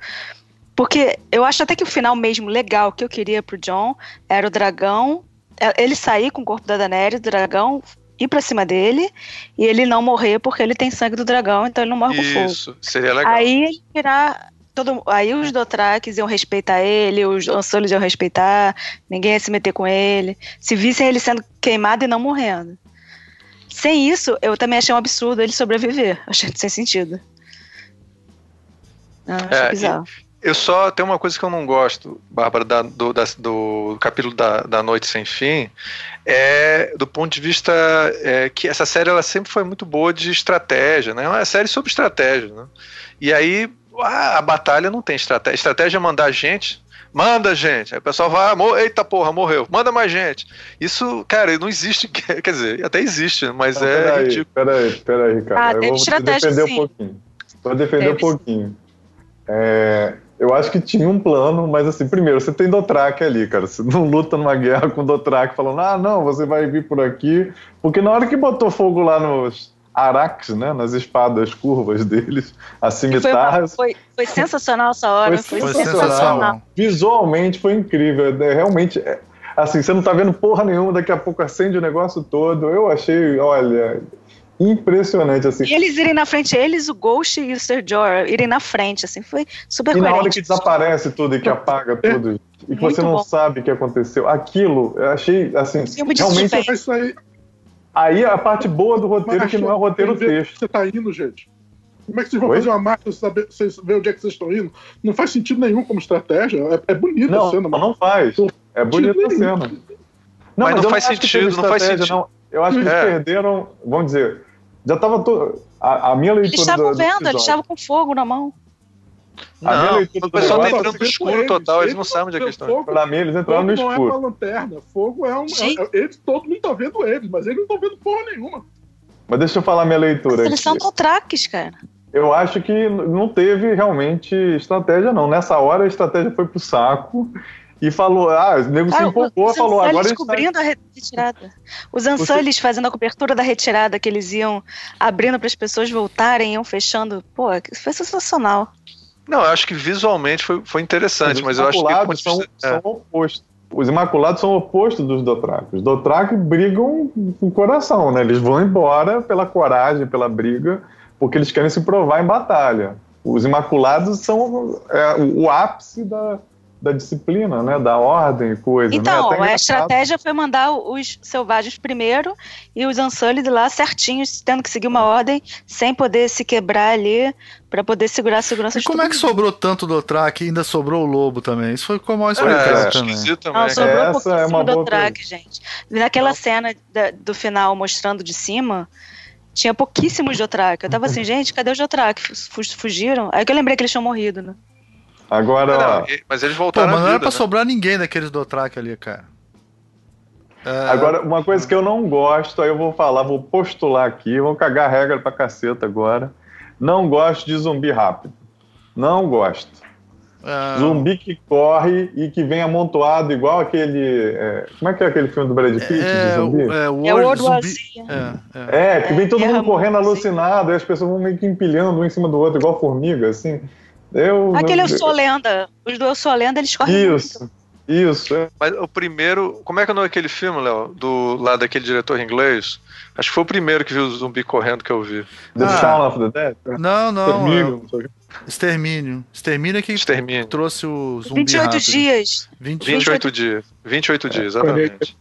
Porque eu acho até que o final mesmo legal que eu queria pro John era o dragão. é, Ele sair com o corpo da Daenerys, o dragão ir pra cima dele, e ele não morrer porque ele tem sangue do dragão, então ele não morre com fogo. Isso, seria legal. Aí ele virar. Todo, aí os Dothrakis iam respeitar ele, os Ansolos iam respeitar, ninguém ia se meter com ele. Se vissem ele sendo queimado e não morrendo. Sem isso, eu também achei um absurdo ele sobreviver. Achei sem sentido. Ah, achei É, bizarro. Eu só tenho uma coisa que eu não gosto, Bárbara, da- do, da- do capítulo da, da Noite Sem Fim, é do ponto de vista é, que essa série ela sempre foi muito boa de estratégia, né? É uma série sobre estratégia, né? E aí a, a batalha não tem estratégia. Estratégia é mandar gente. Manda gente. Aí o pessoal vai, "Mo- eita porra, morreu. Manda mais gente. Isso, cara, não existe. Quer dizer, até existe, mas Não, é peraí, ridículo. peraí, peraí, cara. Ah, eu vou defender sim. um pouquinho. Vou defender Teve, um pouquinho. É, eu acho que tinha um plano, mas assim, primeiro, você tem Dothraki ali, cara. Você não luta numa guerra com Dothraki falando, ah, não, você vai vir por aqui. Porque na hora que botou fogo lá nos araques, né, nas espadas curvas deles, as E Foi, cimitarras, foi, foi sensacional essa hora. Foi Foi, sensacional. sensacional. visualmente foi incrível. É, realmente, é, assim, você não tá vendo porra nenhuma, daqui a pouco acende o negócio todo. Eu achei, olha, impressionante, assim. E eles irem na frente, eles, o Ghost e o Sir Jorah, irem na frente, assim, foi super E na hora que desaparece tudo e que apaga tudo, e que Muito você não bom. sabe o que aconteceu, aquilo, eu achei, assim, Filme de realmente, suspense. Mas isso aí. aí a parte boa do roteiro mas que não é o roteiro texto. Você tá indo, gente. Como é que vocês vão Oi? fazer uma marca sem saber, onde é que vocês estão indo? Não faz sentido nenhum como estratégia. É, é bonita Não, a cena, mas não faz. É bonita a cena. Não, Mas não eu faz acho que teve sentido, não faz sentido. não. Eu acho que eles É. perderam, vamos dizer, já tava todo... A, a minha leitura Eles estavam do- do vendo, eles estavam com fogo na mão. A minha Não, leitura o do pessoal tá entrando no escuro total, eles não sabem onde é que eles estão. Pra mim, eles entraram no fogo não é escuro. uma lanterna. Fogo é um. É- eles, todo mundo tá vendo eles, mas eles não estão vendo porra nenhuma. Mas deixa eu falar minha leitura Mas eles são Dothrakis, cara. Eu acho que não teve realmente estratégia, não. Nessa hora a estratégia foi pro saco e falou, ah, o nego se Cara, empolgou, os falou, agora a Ansalles gente tá... cobrindo a re- retirada. Os Ansalles fazendo a cobertura da retirada, que eles iam abrindo para as pessoas voltarem, iam fechando. Pô, isso foi sensacional. Não, eu acho que visualmente foi, foi interessante, Os mas eu acho que. são, é. são opostos. Os Imaculados são opostos dos Dothraki. Os Dothraki brigam com o coração, né? Eles vão embora pela coragem, pela briga, porque eles querem se provar em batalha. Os Imaculados são é, o ápice da, da disciplina, né? Da ordem e coisa. né? Então, Até a engraçado. estratégia foi mandar os selvagens primeiro e os Ansalles lá certinhos, tendo que seguir uma ordem, sem poder se quebrar ali, para poder segurar a segurança E de como é que mundo. sobrou tanto do Track e ainda sobrou o lobo também? Isso foi como mal É, também. esquisito também. Não, sobrou Essa é pouquíssimo uma do boa track, gente. Naquela cena da- do final mostrando de cima, tinha pouquíssimos Dothraki. Eu tava assim, gente, cadê os Dothraki? Fu- Fugiram? Aí que eu lembrei que eles tinham morrido, né? Agora, É, ó, não, mas eles Pô, voltaram mas à não era vida, pra né? sobrar ninguém daqueles do Track ali, cara. É, Agora, uma coisa que eu não gosto, aí eu vou falar, vou postular aqui, vou cagar regra pra caceta agora. Não gosto de zumbi rápido. Não gosto. é, Zumbi que corre e que vem amontoado, igual aquele. é, como é que é aquele filme do Brad Pitt? de é, zumbi? o- é, o É World World Zumbi-. É, é. É, que vem todo mundo correndo alucinado, e as pessoas vão meio que empilhando um em cima do outro, igual formiga, assim. Eu, Aquele Eu Sou Lenda. Os do Eu Sou Lenda, eles correm muito. Isso, isso. é. Mas o primeiro. Como é que é o nome daquele filme, Léo? Do lá daquele diretor inglês? Acho que foi o primeiro que viu o zumbi correndo que eu vi. The Ah. Shaun of the Dead. Não, não. Termino, não sei o quê. é Extermínio. Extermínio é que Extermínio. trouxe o zumbi 28 rápido. dias. 28 28 dias. 28 dias, exatamente.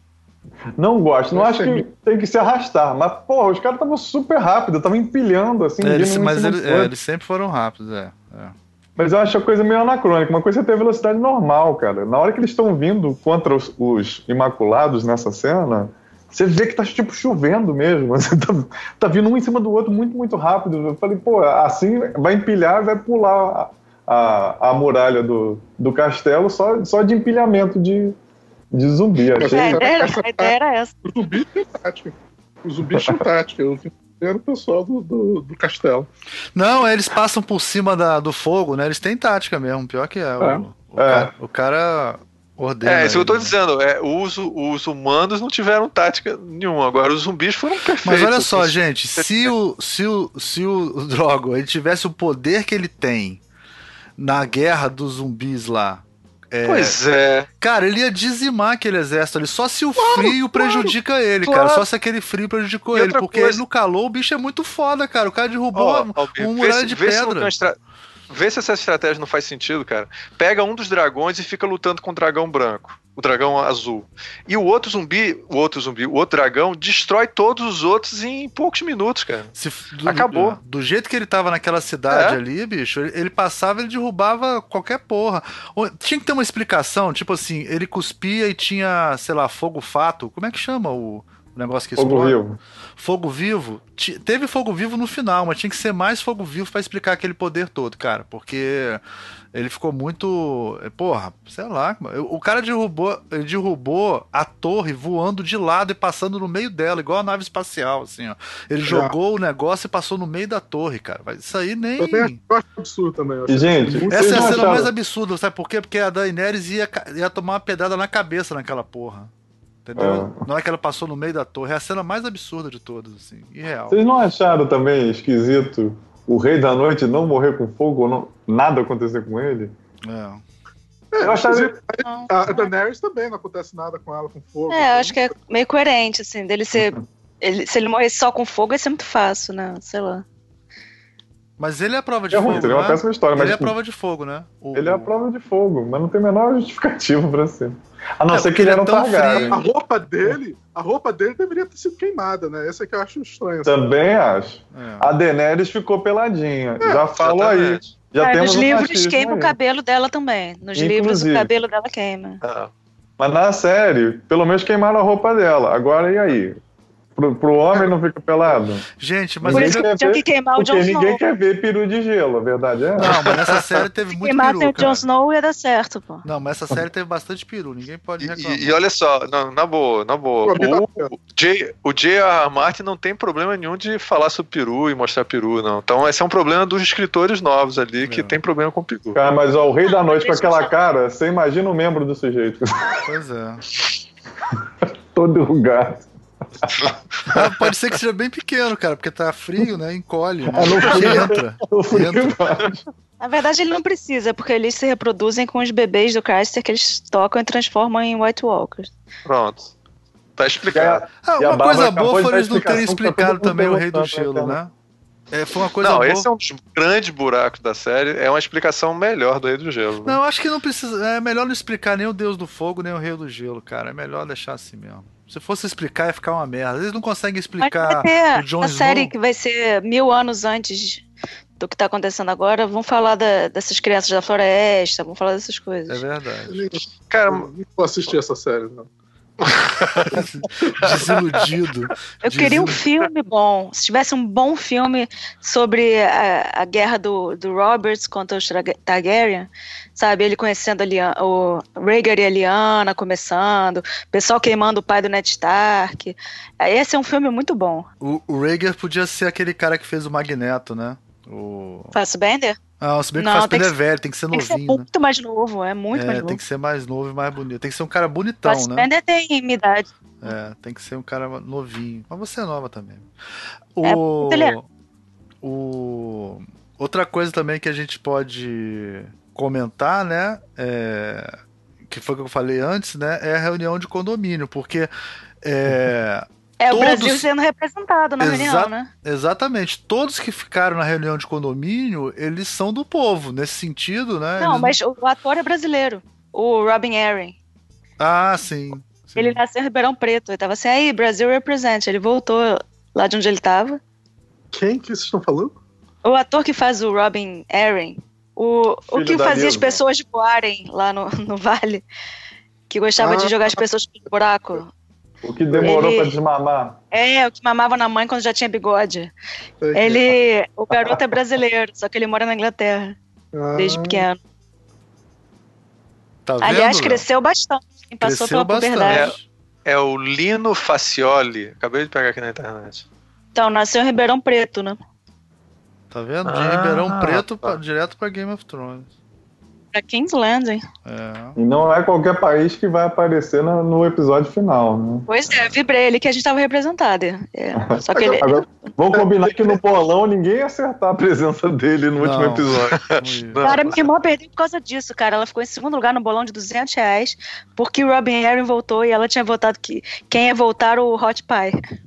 Não gosto, não acho é que tem que se arrastar. Mas, porra, os caras estavam super rápidos, estavam empilhando, assim, É, eles, mas é, eles sempre foram rápidos, é. é. Mas eu acho a coisa meio anacrônica. Uma coisa é ter velocidade normal, cara. Na hora que eles estão vindo contra os, os Imaculados nessa cena, você vê que tá tipo chovendo mesmo. Você tá, tá vindo um em cima do outro muito, muito rápido. Eu falei, pô, assim vai empilhar vai pular a, a, a muralha do, do castelo só, só de empilhamento de, de zumbi. É, Achei. a, ideia, a ideia era essa. O zumbi tinha tática. Os zumbis tinham tática. Eu era o pessoal do, do, do castelo. Não, eles passam por cima da, do fogo, né? Eles têm tática mesmo, pior que é. O, É. o É. Cara, o cara ordena. É, isso que eu tô né? dizendo. É, os, os humanos não tiveram tática nenhuma. Agora, os zumbis foram perfeitos. Mas olha só, gente, se o, se o, se o Drogo ele tivesse o poder que ele tem na guerra dos zumbis lá, é, Pois é. cara, ele ia dizimar aquele exército ali, só se o frio prejudica ele, claro. cara, só se aquele frio prejudicou E ele, porque coisa- no calor o bicho é muito foda, cara, o cara derrubou uma vê muralha se- de vê se pedra. uma estra- Vê se essa estratégia não faz sentido, cara. Pega um dos dragões e fica lutando com o dragão branco. O dragão azul. E o outro zumbi, o outro zumbi, o outro dragão, destrói todos os outros em poucos minutos, cara. Se- do, Acabou. Do, jeito que ele tava naquela cidade É. ali, bicho, ele, ele passava, ele derrubava qualquer porra. Tinha que ter uma explicação, tipo assim, ele cuspia e tinha, sei lá, fogo fato. Como é que chama o negócio que Fogo explode? vivo. Fogo vivo. Teve fogo vivo no final, mas tinha que ser mais fogo vivo pra explicar aquele poder todo, cara. Porque ele ficou muito. eh, Porra, sei lá. mano. O cara derrubou, ele derrubou a torre voando de lado e passando no meio dela, igual a nave espacial, assim, ó. Ele jogou o negócio e passou no meio da torre, cara. Mas Isso aí nem. Eu tenho eu acho absurdo também. E, gente, muito- Essa é a cena mais absurda, sabe por quê? Porque a Daenerys ia, ia tomar uma pedrada na cabeça naquela porra. Entendeu? É. Na hora que ela passou no meio da torre. É a cena mais absurda de todas, assim. Irreal. Vocês não acharam também esquisito o Rei da Noite não morrer com fogo ou não, nada acontecer com ele? É. Eu achava. Não. A Daenerys também não acontece nada com ela com fogo. É, eu acho que é meio coerente, assim, dele ser. Ele, se ele morresse só com fogo, ia ser muito fácil, né? Sei lá. Mas ele é a prova de É fogo. ruim, seria uma né? péssima história, Ele mas é a prova de fogo, né? O- ele é a prova de fogo, mas não tem a menor justificativa pra ser. A não É, ser que ele ele era é um Targaryen. A roupa dele, a roupa dele deveria ter sido queimada, né? Essa é que eu acho estranho. assim. Também acho. É. A Daenerys ficou peladinha. Já falo aí. Já temos nos livros queima o aí. cabelo dela também. Nos livros Inclusive. o cabelo dela queima. Ah, Mas na série, pelo menos queimaram a roupa dela. Agora e aí? Pro, pro homem não fica pelado? Gente, mas Por Ninguém isso quer que tinha ver, que queimar o Porque Jon ninguém Snow. quer ver peru de gelo, a verdade é. Não, mas nessa série teve Se muito queimassem peru, o Jon. Snow ia dar certo, pô. Não, mas essa série teve bastante peru. Ninguém pode reclamar. e- e olha só, na, na boa, na boa. O, o J- o J.R.R. Martin não tem problema nenhum de falar sobre peru e mostrar peru, não. Então esse é um problema dos escritores novos ali que tem problema com peru. Cara, mas ó, o Rei da Noite com aquela só- cara, você imagina o membro do sujeito. Pois é. Todo enrugado. Ah, pode ser que seja bem pequeno, cara, porque tá frio, né? Encolhe. Né? No frio. entra. Frio Entra. Na verdade, ele não precisa, porque eles se reproduzem com os bebês do Chrysler que eles tocam e transformam em White Walkers. Pronto. Tá explicado. Ah, a uma coisa boa foi eles não terem tá explicado também o Rei do perguntando, Gelo, né, né? É, foi uma coisa não, boa. esse é um dos grandes buracos da série. É uma explicação melhor do Rei do Gelo. né? Não, acho que não precisa. É melhor não explicar nem o Deus do Fogo, nem o Rei do Gelo, cara. É melhor deixar assim mesmo. Se fosse explicar, ia ficar uma merda. Eles não conseguem explicar vai ter o Jon a série Snow. que vai ser mil anos antes do que tá acontecendo agora. Vão falar da- dessas crianças da floresta, vão falar dessas É coisas. verdade. Eu nem- Cara, eu vou assistir essa série, não. Desiludido. Eu queria um filme bom. Se tivesse um bom filme sobre a, a guerra do, do Roberts contra os Targaryen, sabe? Ele conhecendo a Liana, o Rhaegar e a Lyanna começando, o pessoal queimando o pai do Ned Stark. Esse é um filme muito bom. O, o Rhaegar podia ser aquele cara que fez o Magneto, né? O... Fassbender? Ah, se bem que o Fassbender é velho, tem que ser novinho. Tem que ser muito né? mais novo, é muito é, mais novo. Tem que ser mais novo e mais bonito. Tem que ser um cara bonitão, Fassbender né? tem minha idade. É, tem que ser um cara novinho. Mas você é nova também. É, O, muito o outra coisa também que a gente pode comentar, né? É, que foi o que eu falei antes, né? É a reunião de condomínio, porque é, É o Todos- Brasil sendo representado na Exa- reunião, né? exatamente todos que ficaram na reunião de condomínio, eles são do povo, nesse sentido, né? Não, Eles mas o ator é brasileiro. O Robin Aaron. Ah, sim. sim. Ele nasceu em Ribeirão Preto. Ele tava assim, aí, Brasil represent. Ele voltou lá de onde ele tava. Quem que vocês estão falando? O ator que faz o Robin Aaron, o, o que fazia as pessoas voarem lá no, no vale, que gostava de Ah. jogar as pessoas pelo buraco. O que demorou Ele- pra desmamar. É, o que mamava na mãe quando já tinha bigode. Que- Ele, o garoto é brasileiro, só que ele mora na Inglaterra, Ah, desde pequeno. Tá vendo, Aliás, cresceu bastante. Passou Cresceu pela puberdade. bastante. É o Lino Facioli. Acabei de pegar aqui na internet. Então, nasceu em Ribeirão Preto, né? Tá vendo? De Ah, Ribeirão Preto tá. pra- direto pra Game of Thrones. King's Landing. É. E não é qualquer país que vai aparecer na- no episódio final, né? Pois é, vibrei ali que a gente tava representado. É. Só que ele. Agora, vamos combinar que no bolão ninguém ia acertar a presença dele no último Não. episódio. Não, Cara, minha irmã perdeu por causa disso, cara. Ela ficou em segundo lugar no bolão de 200 reais porque o Robin Aaron voltou e ela tinha votado que quem ia voltar o Hot Pie.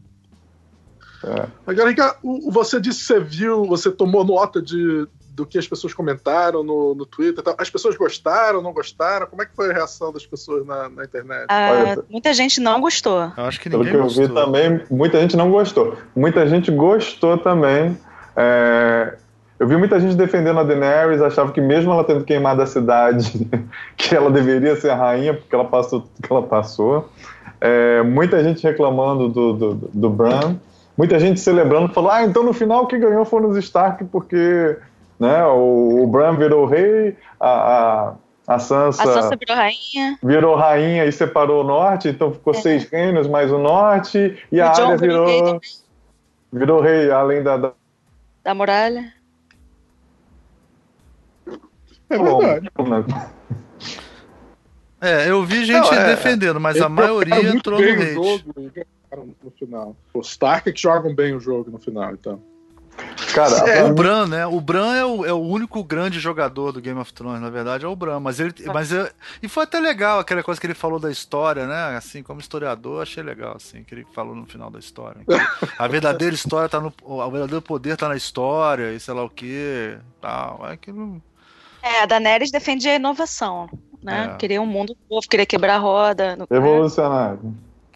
Agora, o- o- você disse que você viu, você tomou nota de, do que as pessoas comentaram no, no Twitter. tal. As pessoas gostaram, não gostaram? Como é que foi a reação das pessoas na, na internet? Ah, Olha, muita gente não gostou. Eu acho que Pelo ninguém que eu gostou. vi também, muita gente não gostou. Muita gente gostou também. É, Eu vi muita gente defendendo a Daenerys, achava que mesmo ela tendo queimado a cidade, que ela deveria ser a rainha, porque ela passou tudo que ela passou. É, muita gente reclamando do, do, do Bran. Muita gente celebrando, falou, ah, então no final quem ganhou foram os Stark, porque né, o, o Bran virou rei, a, a, a Sansa... A Sansa virou rainha. virou rainha e separou o norte, então ficou É. seis reinos mais o norte, e O a área virou rei virou, rei, além da. da... Da muralha. É verdade. Bom, né? É, eu vi gente Não, é. defendendo, mas a maioria entrou no hate. jogo no final. Os Stark que jogam bem o jogo no final, então. Cara, É, o Bran, né? O Bran é o, é o único grande jogador do Game of Thrones, na verdade, é o Bran. Mas ele. Mas eu- e foi até legal aquela coisa que ele falou da história, né? Assim, como historiador, achei legal, assim, que ele falou no final da história. Que a verdadeira história tá no. O verdadeiro poder tá na história, e sei lá o que. Tal. É aquilo. É, a Daenerys defendia a inovação, né? É. Queria um mundo novo, queria quebrar a roda. No... revolucionário.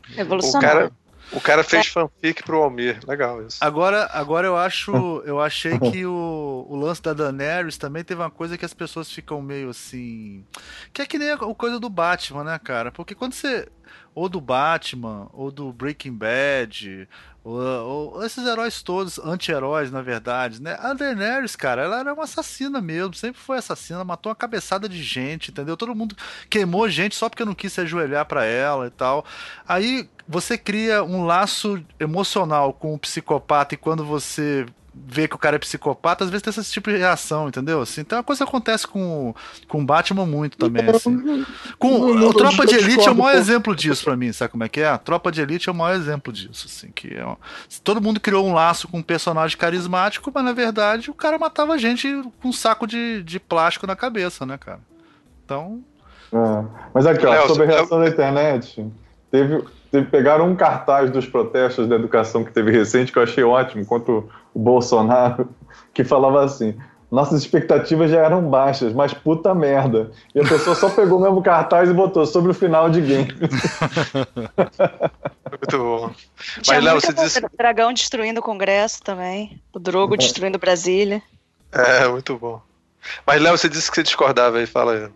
É, O revolucionário. cara, o cara fez fanfic pro Almir. Legal isso. Agora, agora eu acho. Eu achei que o, o lance da Daenerys também teve uma coisa que as pessoas ficam meio assim. Que é que nem a coisa do Batman, né, cara? Porque quando você. Ou do Batman, ou do Breaking Bad, ou, ou esses heróis todos, anti-heróis, na verdade, né? A Daenerys, cara, ela era uma assassina mesmo, sempre foi assassina, matou uma cabeçada de gente, entendeu? Todo mundo queimou gente só porque não quis se ajoelhar pra ela e tal. Aí você cria um laço emocional com o psicopata e quando você vê que o cara é psicopata, às vezes tem esse tipo de reação, entendeu? Assim, então a coisa acontece com com o Batman muito também, assim. Com o Tropa de Elite é o maior exemplo disso pra mim, sabe como é que é? A Tropa de Elite é o maior exemplo disso, assim, que é um- todo mundo criou um laço com um personagem carismático, mas na verdade o cara matava gente com um saco de, de plástico na cabeça, né, cara? Então, É. Mas aqui, ó, Léo, sobre a reação da internet, teve, teve- pegaram um cartaz dos protestos da educação que teve recente, que eu achei ótimo, contra o, Bolsonaro, que falava assim. Nossas expectativas já eram baixas, mas puta merda. E a pessoa só pegou o mesmo cartaz e botou sobre o final de game. Muito bom. Tinha Mas, Léo, você disse. o dragão destruindo o Congresso também. O Drogo destruindo Brasília. É, muito bom. Mas, Léo, você disse que você discordava aí, fala aí.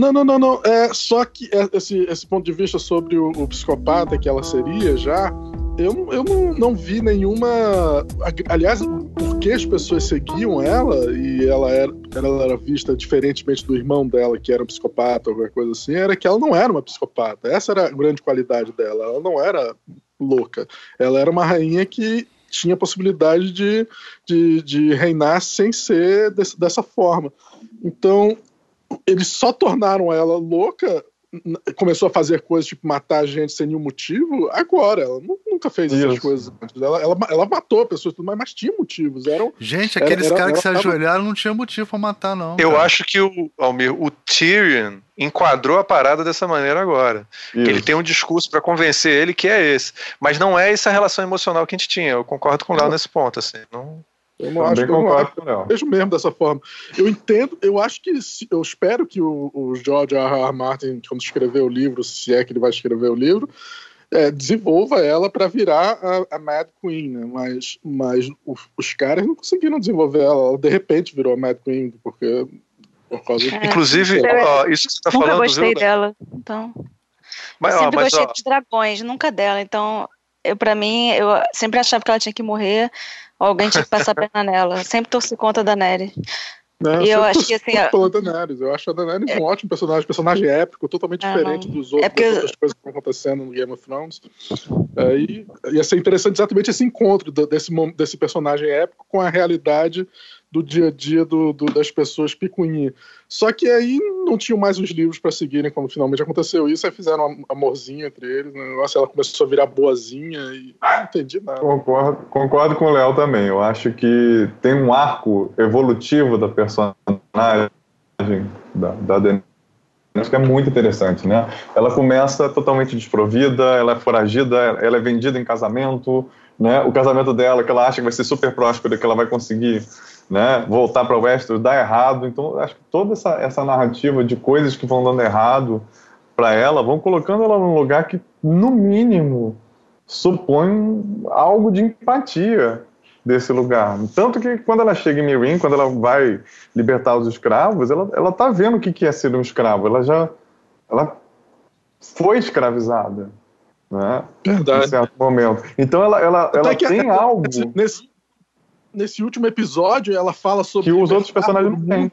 Não, não, não, não. É só que é, esse, esse ponto de vista sobre o, o psicopata que ela seria já, eu, eu não, não vi nenhuma. Aliás, por que as pessoas seguiam ela e ela era, ela era vista diferentemente do irmão dela, que era um psicopata ou qualquer coisa assim, era que ela não era uma psicopata. Essa era a grande qualidade dela. Ela não era louca. Ela era uma rainha que tinha a possibilidade de, de, de reinar sem ser desse, dessa forma. Então, eles só tornaram ela louca começou a fazer coisas tipo matar gente sem nenhum motivo, agora. Ela nunca fez essas Isso. coisas antes. Ela, ela, ela, matou pessoas, mas, mas tinha motivos. Eram, gente, aqueles era, caras que se ajoelharam não tinha motivo pra matar, não. Eu cara. acho que o, Almir, o Tyrion enquadrou a parada dessa maneira agora. Ele tem um discurso para convencer ele que é esse. Mas não é essa relação emocional que a gente tinha. Eu concordo com o Léo nesse ponto. Assim, não... Eu não acho que eu não acho, não. vejo mesmo dessa forma. Eu entendo, eu acho que eu espero que o, o George R. R. Martin, quando escrever o livro, se é que ele vai escrever o livro, é, desenvolva ela para virar a, a, Mad Queen, né? Mas, mas o, os caras não conseguiram desenvolver ela. Ela de repente virou a Mad Queen, porque por causa é, Inclusive, ó, isso que você tá nunca falando. Nunca gostei viu? dela, então. Mas, eu sempre ó, mas, gostei ó, dos dragões, nunca dela. Então, eu para mim, eu sempre achava que ela tinha que morrer Alguém tinha que passar a perna nela. Sempre torci contra a Daenerys. Né? E eu acho que assim. Pela Daenerys. Eu acho a Daenerys é... um ótimo personagem, personagem épico, totalmente ah, diferente dos outros, é porque... das outras coisas que estão acontecendo no Game of Thrones. É, e ia ser interessante exatamente esse encontro desse, desse personagem épico com a realidade do dia a dia do, do, das pessoas picuinha. Só que aí não tinham mais os livros para seguirem quando finalmente aconteceu isso, aí fizeram um amorzinho entre eles, né? Nossa, ela começou a virar boazinha e não entendi nada. Concordo, concordo com o Léo também. Eu acho que tem um arco evolutivo da personagem da, da Denise que é muito interessante, né? Ela começa totalmente desprovida, ela é foragida, ela é vendida em casamento, né? O casamento dela, que ela acha que vai ser super próspero, que ela vai conseguir né, voltar para o Westeros dá errado. Então, acho que toda essa, essa narrativa de coisas que vão dando errado para ela vão colocando ela num lugar que, no mínimo, supõe algo de empatia desse lugar. Tanto que quando ela chega em Mirin, quando ela vai libertar os escravos, ela, ela tá vendo o que, que é ser um escravo. Ela já ela foi escravizada. Né? Verdade. Em certo momento. Então ela, ela, ela tem algo. Nesse, nesse último episódio, ela fala sobre. Que os outros personagens não têm.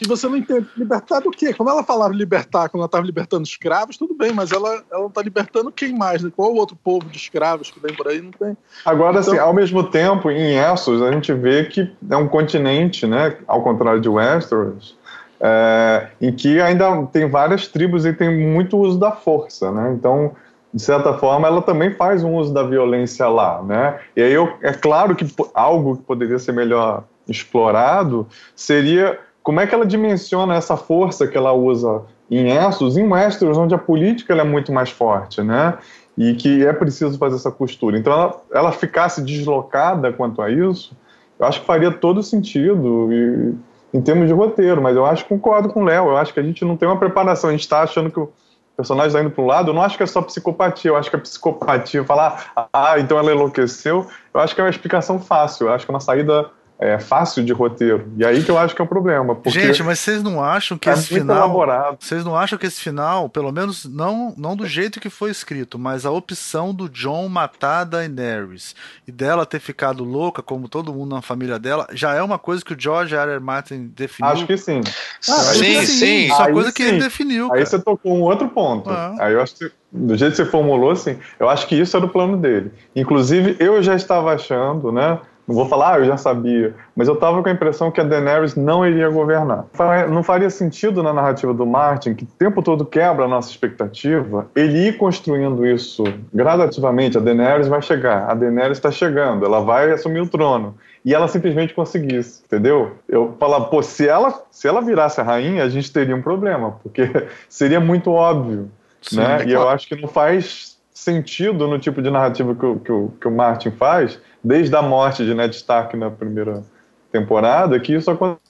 E você não entende. Libertar do quê? Quando ela falava libertar, quando ela estava libertando escravos, tudo bem, mas ela, ela não está libertando quem mais? Né? Qual outro povo de escravos que vem por aí? Não tem. Agora, assim, então... assim, ao mesmo tempo, em Essos, a gente vê que é um continente, né, ao contrário de Westeros, é, em que ainda tem várias tribos e tem muito uso da força, né? Então, de certa forma, ela também faz um uso da violência lá, né? E aí eu, é claro que algo que poderia ser melhor explorado seria como é que ela dimensiona essa força que ela usa em Essos, em Westeros, onde a política é muito mais forte, né? E que é preciso fazer essa costura. Então, ela, ela ficasse deslocada quanto a isso, eu acho que faria todo sentido e, em termos de roteiro, mas eu acho concordo com o Léo, eu acho que a gente não tem uma preparação, a gente está achando que o personagem está indo um lado, eu não acho que é só psicopatia, eu acho que a psicopatia, falar, ah, então ela enlouqueceu, eu acho que é uma explicação fácil, eu acho que é uma saída é, fácil de roteiro. E aí que eu acho que é o problema. Gente, mas vocês não acham que é esse final. Elaborado. Vocês não acham que esse final, pelo menos não, não do jeito que foi escrito, mas a opção do John matar a Daenerys e dela ter ficado louca, como todo mundo na família dela, já é uma coisa que o George R. R. Martin definiu? Acho que sim. Ah, sim, sim, sim. Isso é coisa que ele definiu. Aí você tocou um outro ponto. Ah. Aí eu acho que do jeito que você formulou, assim, eu acho que isso era o plano dele. Inclusive, eu já estava achando, né? Não vou falar, ah, eu já sabia, mas eu estava com a impressão que a Daenerys não iria governar. Não faria sentido na narrativa do Martin, que o tempo todo quebra a nossa expectativa, ele ir construindo isso gradativamente. A Daenerys vai chegar, a Daenerys está chegando, ela vai assumir o trono. E ela simplesmente conseguisse, entendeu? Eu falava, pô, se ela, se ela virasse a rainha, a gente teria um problema, porque seria muito óbvio. Sim, né? É claro. E eu acho que não faz sentido no tipo de narrativa que o, que o, que o Martin faz, desde a morte de Ned Stark na primeira temporada, que isso acontece.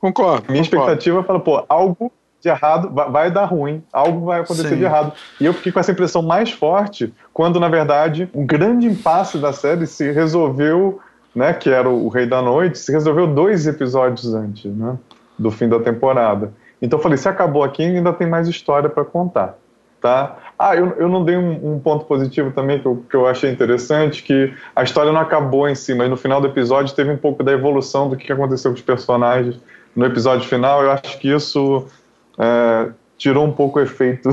Concordo. Minha concordo. expectativa é falar, pô, algo de errado vai, vai dar ruim, algo vai acontecer Sim. de errado. E eu fiquei com essa impressão mais forte quando, na verdade, um grande impasse da série se resolveu, né, que era o Rei da Noite, se resolveu dois episódios antes, né, do fim da temporada. Então eu falei, se acabou aqui, ainda tem mais história para contar. Tá? Ah, eu, eu não dei um, um, ponto positivo também que eu, que eu achei interessante, que a história não acabou em si, mas no final do episódio teve um pouco da evolução do que aconteceu com os personagens no episódio final. Eu acho que isso é, tirou um pouco o efeito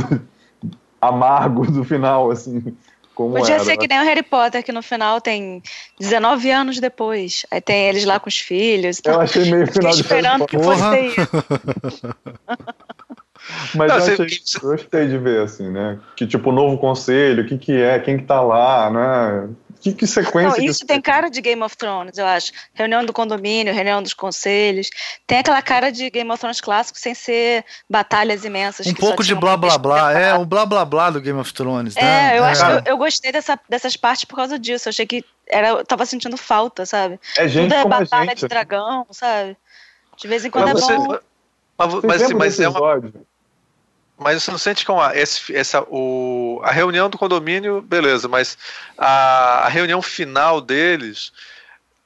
amargo do final, assim. Como Podia era, ser que nem o Harry Potter, que no final tem 19 anos depois. Aí tem eles lá com os filhos. Eu achei meio final de esperando que fosse ter isso. Mas não, eu achei, você... gostei de ver, assim, né? Que tipo, novo conselho, o que que é, quem que tá lá, né? Que, que sequência. Não, isso que... tem cara de Game of Thrones, eu acho. Reunião do condomínio, reunião dos conselhos. Tem aquela cara de Game of Thrones clássico sem ser batalhas imensas. Um pouco de blá blá blá. É, o blá blá blá do Game of Thrones, né? É, eu é. acho que eu, eu, gostei dessa, dessas partes por causa disso. Eu achei que era, eu tava sentindo falta, sabe? É gente Tudo é batalha gente. de dragão, sabe? De vez em quando mas é você, bom. Mas, mas, mas é uma mas você não sente como esse, essa, o, a reunião do condomínio, beleza, mas a, a reunião final deles,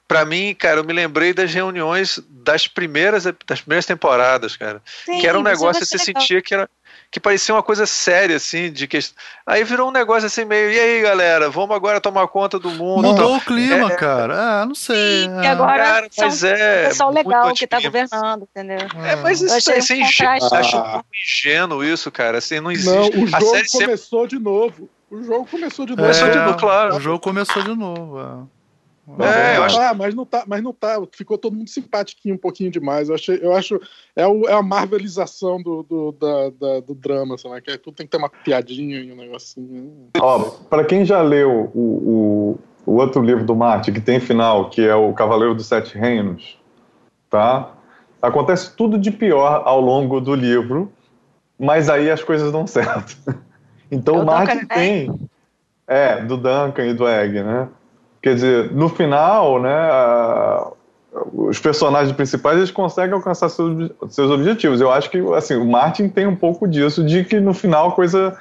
para mim, cara, eu me lembrei das reuniões das primeiras, das primeiras temporadas, cara. Sim, que era um negócio que você legal. sentia que era que parecia uma coisa séria, assim, de que. Aí virou um negócio assim meio, e aí, galera, vamos agora tomar conta do mundo. Mudou o clima, É, cara. Ah, não sei. Sim, é. e agora Cara, são mas é o pessoal legal que tá governando, entendeu? É, mas isso, é ingênuo, contraste. acho ingênuo isso, cara. Assim, não existe. Não, o a jogo série sempre começou de novo. O jogo começou de novo. Começou de É, novo, claro. O jogo começou de novo. é. É, eu acho- Ah, mas não tá, mas não tá. Ficou todo mundo simpatiquinho um pouquinho demais. Eu, achei, eu acho. É, o, é a marvelização do, do, da- da- do drama, sei lá, que é, tudo tem que ter uma piadinha e um negocinho. Ó, para quem já leu o, o, o outro livro do Marte, que tem final, que é o Cavaleiro dos Sete Reinos, tá? Acontece tudo de pior ao longo do livro, mas aí as coisas dão certo. Então É o Marte Duncan tem. É, do Duncan e do Egg, né? Quer dizer, no final, né, a- os personagens principais eles conseguem alcançar seus, seus objetivos. Eu acho que assim, o Martin tem um pouco disso, de que no final a coisa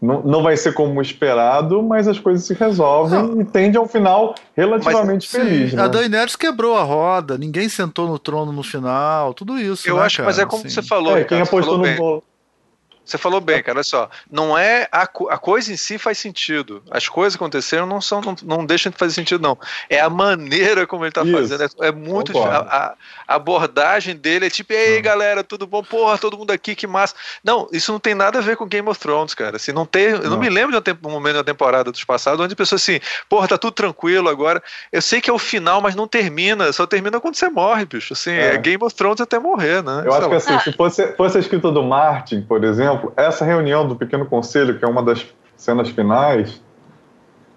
não, não vai ser como esperado, mas as coisas se resolvem e tende a um final relativamente Sim, feliz. A Né? Daenerys quebrou a roda, ninguém sentou no trono no final, tudo isso. Eu né, acho, mas cara? é como Assim. você falou. É, Ricardo, quem apostou falou no bem. bolo. Você falou bem, cara, olha só. Não é a, a coisa em si faz sentido. As coisas aconteceram não são não, não deixam de fazer sentido não. É a maneira como ele tá Isso. fazendo. É, é muito a, a- abordagem dele é tipo, e aí, galera, tudo bom? Porra, todo mundo aqui, que massa. Não, isso não tem nada a ver com Game of Thrones, cara. Assim, não tem, eu não, Não. me lembro de um, momento da temporada dos passados onde a pessoa assim, porra, tá tudo tranquilo agora. Eu sei que é o final, mas não termina. Só termina quando você morre, bicho. Assim, É. é, Game of Thrones até morrer, né? Eu Sei acho que lá. assim, se fosse, fosse a escrita do Martin, por exemplo, essa reunião do Pequeno Conselho, que é uma das cenas finais,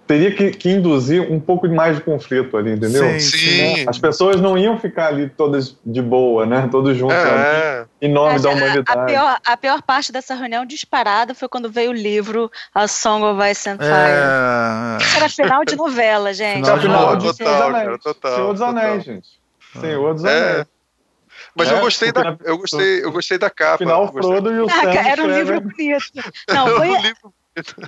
teria que, que induzir um pouco mais de conflito ali, entendeu? Sim, Sim. As pessoas não iam ficar ali todas de boa, né? Todos juntos ali, É, em nome Mas da a- humanidade. A, pior, a pior parte dessa reunião disparada foi quando veio o livro A Song of Ice and Fire. É, Era final de novela, gente. Final É final de de total, Senhor dos cara, Anéis. total, Senhor dos total. Anéis, gente. Senhor dos É. Anéis. Mas É, eu gostei da, eu gostei, eu gostei da capa. Gostei. Frodo e o Sam Caraca, era um livro bonito. Não, foi, O livro-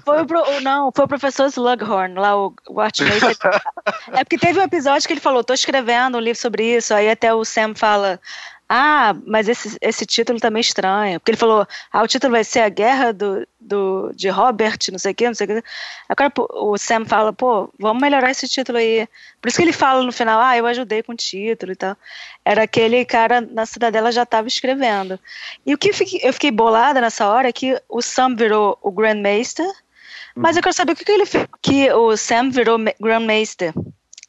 foi o, pro- não, foi o professor Slughorn, lá o, o artmaker. é porque teve um episódio que ele falou, tô escrevendo um livro sobre isso, aí até o Sam fala, ah, mas esse, esse título tá meio estranho. Porque ele falou, ah, o título vai ser A Guerra do, do, de Robert, não sei o que, não sei o que. Agora o Sam fala, pô, vamos melhorar esse título aí. Por isso que ele fala no final, ah, eu ajudei com o título e tal. Era aquele cara na Cidadela já estava escrevendo. E o que eu fiquei, eu fiquei bolada nessa hora é que o Sam virou o Grandmaster, mas eu quero saber o que, que ele fez. Que o Sam virou Grandmaster.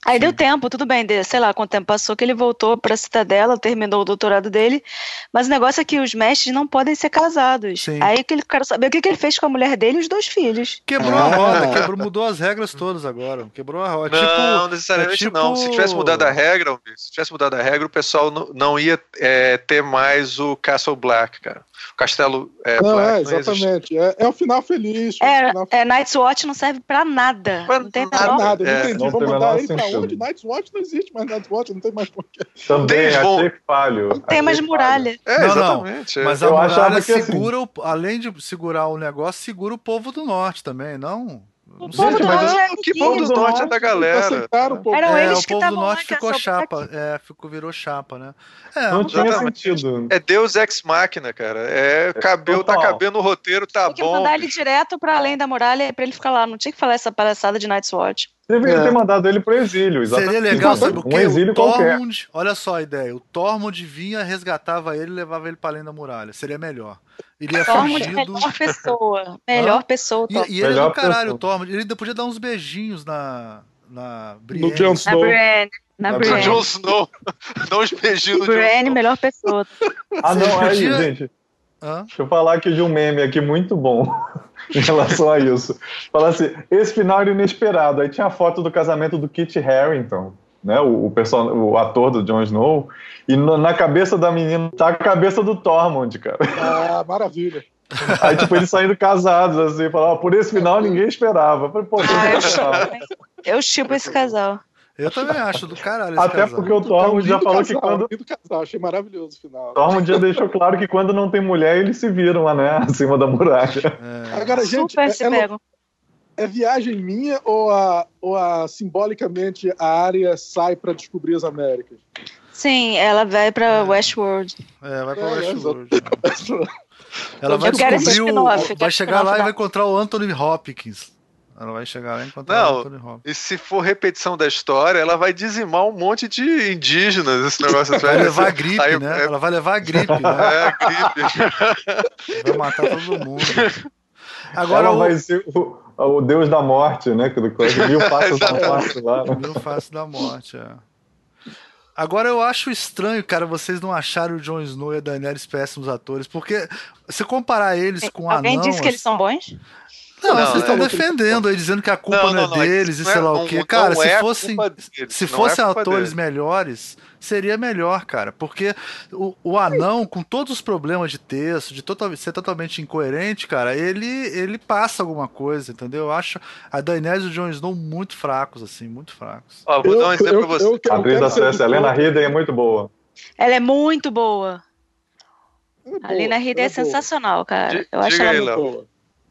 Aí deu tempo, tudo bem, de- sei lá quanto tempo passou, que ele voltou para a Citadela, terminou o doutorado dele, mas o negócio é que os mestres não podem ser casados. Sim. Aí que ele quero saber o que, que ele fez com a mulher dele e os dois filhos. Quebrou a roda, quebrou, mudou as regras todas agora. Quebrou a roda. Não, tipo, necessariamente é tipo- não. Se tivesse mudado a regra, se tivesse mudado a regra, o pessoal não, não ia é, ter mais o Castle Black, cara. O Castelo é, Não, Black é, não ia existir. exatamente. É, é o final feliz. foi o É, final é, Night's Watch não serve pra nada. Pra não tem nada. nada, É, não entendi. não o mandar menor ele pra sentido. onde? Night's Watch não existe mais Night's Watch, não tem mais porquê. Também, vão- achei falho. Não tem mais muralha. É, Não, não. exatamente. é. Mas a muralha assim- segura, o- além de segurar o negócio, segura o povo do norte também, não? O Não povo Gente, do mas norte Não, é que povo do norte é da galera. Um pouco. Eram é, eles o que povo do norte que ficou chapa. É, ficou, virou chapa, né? É, Não tinha sentido. É Deus ex máquina, cara. É, cabeu, tá total. cabendo o roteiro, tá Tem que bom. mandar ele direto pra além da muralha pra ele ficar lá. Não tinha que falar essa palhaçada de Night's Watch. Deveria É. ter mandado ele pro exílio, exatamente. Seria legal, sabe o um quê? exílio o qualquer. Tormund, olha só a ideia, o Tormund vinha, resgatava ele e levava ele pra além da muralha. Seria melhor. Ele ia Tormund, fugido. melhor pessoa. Melhor pessoa. E, Tormund. e ele é do caralho, pessoa. o Tormund. Ele ainda podia dar uns beijinhos na. Na No Brienne. Jon Na Snow. Brienne. Na Na O Brienne. Jon Snow. Dá uns beijinhos no Brienne, Snow. melhor pessoa. Ah, não, aí, gente. Hã? Deixa eu falar aqui de um meme aqui muito bom em relação a isso. Fala assim, esse final era inesperado. Aí tinha a foto do casamento do Kit Harington, né, o, o, person... o ator do Jon Snow, e no- na cabeça da menina tá a cabeça do Tormund, cara. Ah, maravilha. Aí, tipo, eles saindo casados, assim, falavam, por esse final ninguém esperava. Eu falei, pô, Ah, eu eu chipo esse casal. Eu também acho do caralho Até casal. porque o Tormund já Lindo falou casal, que quando. casal, achei maravilhoso o final. Tormund já deixou claro que quando não tem mulher, eles se viram, né, acima da muralha. É. Agora, gente, Super é, se é, pegam. é viagem minha ou a, ou a simbolicamente a área sai para descobrir as Américas? Sim, ela vai pra Westworld. É, vai pra É, Westworld. Ela vai descobrir o, spin-off, Vai chegar lá e vai encontrar o Anthony Hopkins. Ela vai chegar lá e encontrar Não. o Anthony Hopkins. E se for repetição da história, ela vai dizimar um monte de indígenas, esse negócio. Vai levar a gripe, Aí- né? É, Ela vai levar a gripe, né? é, gripe. Vai matar todo mundo. Agora Ela o vai ser o, o deus da morte, né? Que do mil passos da morte lá. né? Mil Face da Morte, é. Agora eu acho estranho, cara, vocês não acharem o Jon Snow e a Daenerys péssimos atores, porque se comparar eles com Alguém anão, disse que eles são bons? Não, Não, vocês estão é- defendendo aí, dizendo que a culpa não, é deles e não sei lá não- o quê. não Cara, se é fossem, se não é fossem culpa atores melhores, seria melhor, cara. Porque o, o anão, com todos os problemas de texto, de total, ser totalmente incoerente, cara, ele, ele passa alguma coisa, entendeu? Eu acho a Daenerys e o Jon Snow muito fracos, assim, muito fracos. Ó, vou dar um exemplo pra você. eu A atriz da Cersei, Helena. Hidden, é muito boa. Ela é muito boa. É A Lina boa, Headey é boa. sensacional, cara. Eu acho ela aí, muito. Boa.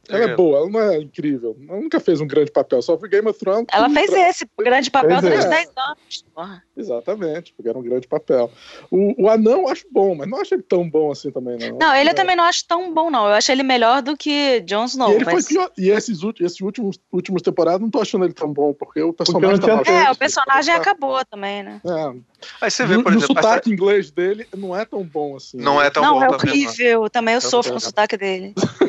Ela é boa, ela não é incrível. Ela nunca fez um grande papel, só foi Game of Thrones. Ela fez esse grande papel é. durante 10 anos. porra. Exatamente, porque era um grande papel. O, o anão eu acho bom, mas não acho ele tão bom assim também, não. Não, ele é. eu também não acho tão bom, não. Eu acho ele melhor do que Jon Snow. E ele mas... foi pior. E esses, últimos, esses últimos, últimos temporadas não tô achando ele tão bom, porque o personagem tá tempo. É, o personagem acabou também, né? É. Aí você vê, o- por e o exemplo, essa- sotaque inglês dele não é tão bom assim. não é tão não, bom é também. não. horrível. Também eu Então, sofro com o sotaque dele.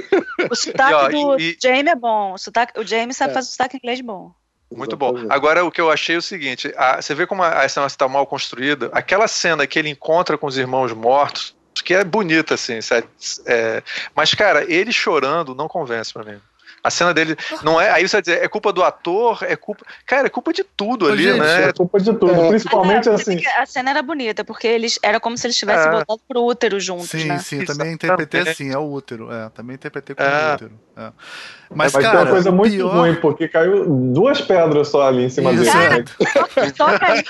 O sotaque E, ó, do e- Jamie é bom. O, sotaque, o Jamie sabe É. fazer sotaque inglês bom. Muito bom. Agora, o que eu achei é o seguinte: a- você vê como a, a cena está mal construída. Aquela cena que ele encontra com os irmãos mortos, que é bonita, assim? É, mas, cara, ele chorando não convence pra mim. A cena dele não é. Aí você vai dizer, é culpa do ator, é culpa. Cara, é culpa de tudo Ô, ali, gente, né? É culpa de tudo. É. Principalmente é, assim. A cena era bonita, porque eles era como se eles tivessem É. voltado pro útero juntos, Sim, né? sim, também interpretei assim, é o útero. É, também interpretei como É. útero. é. Mas, Mas tem cara, uma coisa muito pior... ruim, porque caiu duas pedras só ali em cima Isso, dele. é. né? Só caiu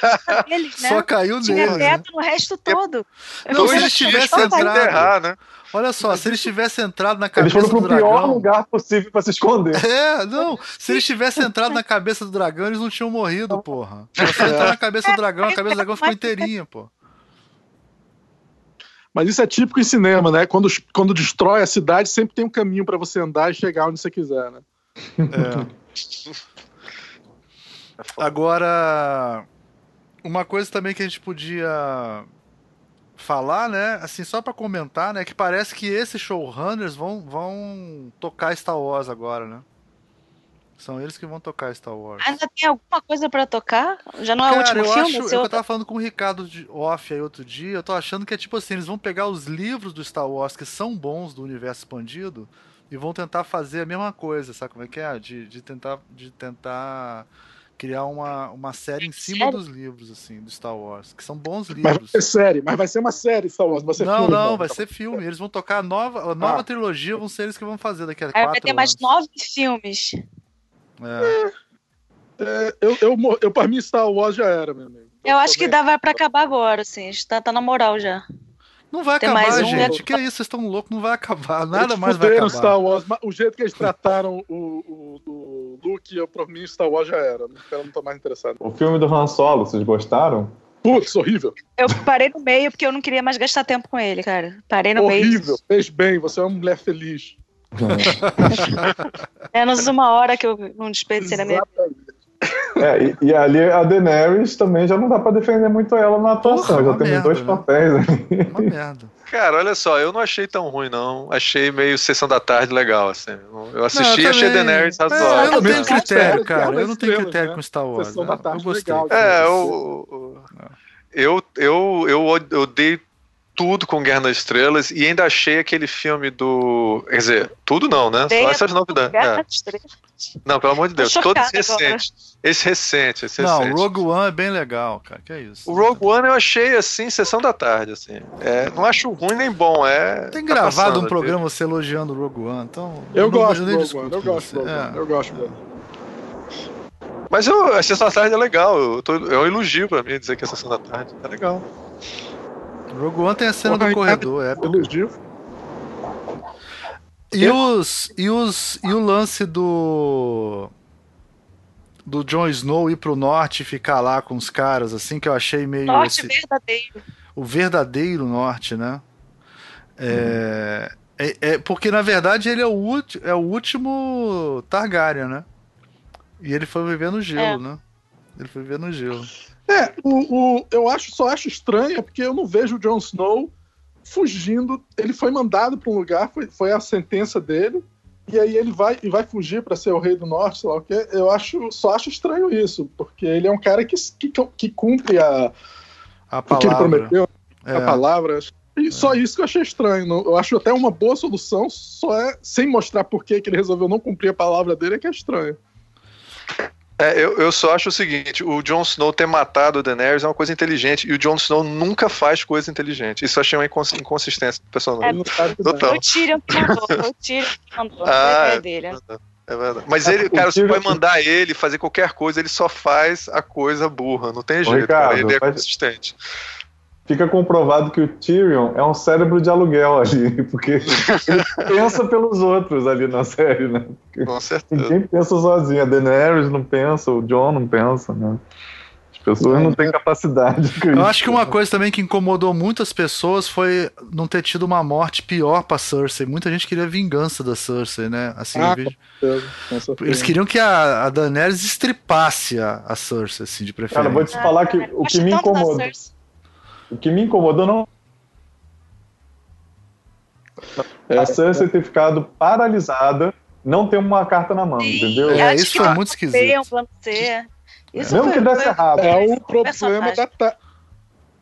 deles, né? Só caiu Tinha nele. né? teto no resto todo. Eu Não, se eles tivessem só caiu. entrado- Enterrar, né? Olha só, se eles tivessem entrado na Eles cabeça foram do pro pior dragão. lugar possível pra se esconder. É, não. Se eles tivessem entrado na cabeça do dragão, eles não tinham morrido, porra. Era só entrar na cabeça do dragão, a cabeça do dragão ficou inteirinha, pô. Mas isso é típico em cinema, né? Quando, quando destrói a cidade, sempre tem um caminho pra você andar e chegar onde você quiser, né? É. Agora, uma coisa também que a gente podia falar, né? Assim, só pra comentar, né? Que parece que esses showrunners vão, vão tocar Star Wars agora, né? São eles que vão tocar Star Wars. Ainda tem alguma coisa pra tocar? Já não é o Cara, último eu filme? acho, eu outro- tava falando com o Ricardo de off aí outro dia, eu tô achando que é tipo assim, eles vão pegar os livros do Star Wars que são bons do universo expandido e vão tentar fazer a mesma coisa, sabe como é que é? De, de tentar de tentar criar uma, uma série em cima Sério? dos livros assim do Star Wars, que são bons Mas vai livros. ser série, mas vai ser uma série, Star Wars. Vai ser Não, filme, não, vai ser filme. Eles vão tocar a nova, a nova Ah. trilogia, vão ser eles que vão fazer daqui a quatro vai ter mais anos. nove filmes. É. É, eu, eu, eu, pra mim, Star Wars já era, meu amigo. Eu acho que dá vai pra acabar agora, assim. Tá, tá na moral já. Não vai Tem acabar, mais um, gente. né? Que isso, vocês estão loucos, não vai acabar. Nada Eles mais vai acabar. Star Wars, o jeito que eles trataram o, o, o Luke, eu, pra mim Star Wars já era. Eu não tô mais interessado. O filme do Han Solo, vocês gostaram? Putz, horrível. Eu parei no meio porque eu não queria mais gastar tempo com ele, cara. Parei no meio. Horrível. Fez bem, você é uma mulher feliz. Menos uma hora que eu não desperdicei na minha vida. É, e, e ali a Daenerys também já não dá pra defender muito ela na atuação, Porra, já temos merda, dois né? papéis ali. Uma merda. Cara, olha só, eu não achei tão ruim, não. Achei meio sessão da tarde legal, assim. Eu assisti e achei também- Daenerys É, razoável. eu não tenho critério, cara. Eu não tenho critério né? com Star Wars. Sessão né? da tarde Eu gostei. legal. É, o. o- Eu, eu, eu, eu dei tudo com Guerra nas Estrelas e ainda achei aquele filme do. Quer dizer, tudo não, né? Só essas novidades. Guerra É. das Estrelas. Não, pelo amor de Deus, todos recentes. Esse recente, esse Não, recente. Rogue One é bem legal, cara. Que é isso. O Rogue One eu achei assim, sessão da tarde, assim. É, não acho ruim nem bom, é. Tem tá gravado passando um programa você elogiando o Rogue One, então. Eu não- gosto Rogue One, eu gosto você. do Rogue É. One, eu gosto dele. Mas eu, a sessão da tarde é legal. Eu tô, é um elogio pra mim dizer que a sessão da tarde é legal. Rogue One tem a cena do corredor, é épica. E os, e os e o lance do do Jon Snow ir pro norte e ficar lá com os caras assim que eu achei meio Norte esse- verdadeiro. o verdadeiro norte, né? É, é, é- porque na verdade ele é o, ulti- é o último Targaryen, né? E ele foi viver no gelo, É. né? Ele foi viver no gelo. É, o, o- eu acho, só acho estranho, porque eu não vejo o Jon Snow fugindo. Ele foi mandado para um lugar, foi, foi a sentença dele, e aí ele vai e vai fugir para ser o rei do norte, sei lá o quê. Eu acho, só acho estranho isso, porque ele é um cara que, que, que cumpre a, A o que ele palavra. prometeu, É. a palavra. E só isso que eu achei estranho. Eu acho até uma boa solução, só é sem mostrar por que que ele resolveu não cumprir a palavra dele, é que é estranho. É, eu, eu só acho o seguinte: o Jon Snow ter matado o Daenerys é uma coisa inteligente, e o Jon Snow nunca faz coisa inteligente. Isso eu achei uma incons- inconsistência do personagem. Ele não. Total. O Tyrion que mandou. O Tyrion que mandou. Ah, dele. né? É verdade. Mas É, ele, o cara, você vai mandar ele fazer qualquer coisa, ele só faz a coisa burra. Não tem jeito, Ricardo, cara. Ele é consistente. Fica comprovado que o Tyrion é um cérebro de aluguel ali, porque ele pensa pelos outros ali na série, né? Com certeza. Ninguém pensa sozinho. A Daenerys não pensa, o John não pensa, né? As pessoas não têm capacidade. Eu acho que uma coisa também que incomodou muitas pessoas foi não ter tido uma morte pior pra Cersei. Muita gente queria vingança da Cersei, né? Assim, Ah, vejo- eles queriam que a, a Daenerys estripasse a, a Cersei, assim, de preferência. Cara, vou te falar que o que gosto me incomodou. O que me incomodou não É, a Cersei ter ficado paralisada, não ter uma carta na mão, Sim. entendeu? É, isso foi muito Tem um esquisito. plano C. Isso Mesmo foi, que desse errado. É o problema da ta-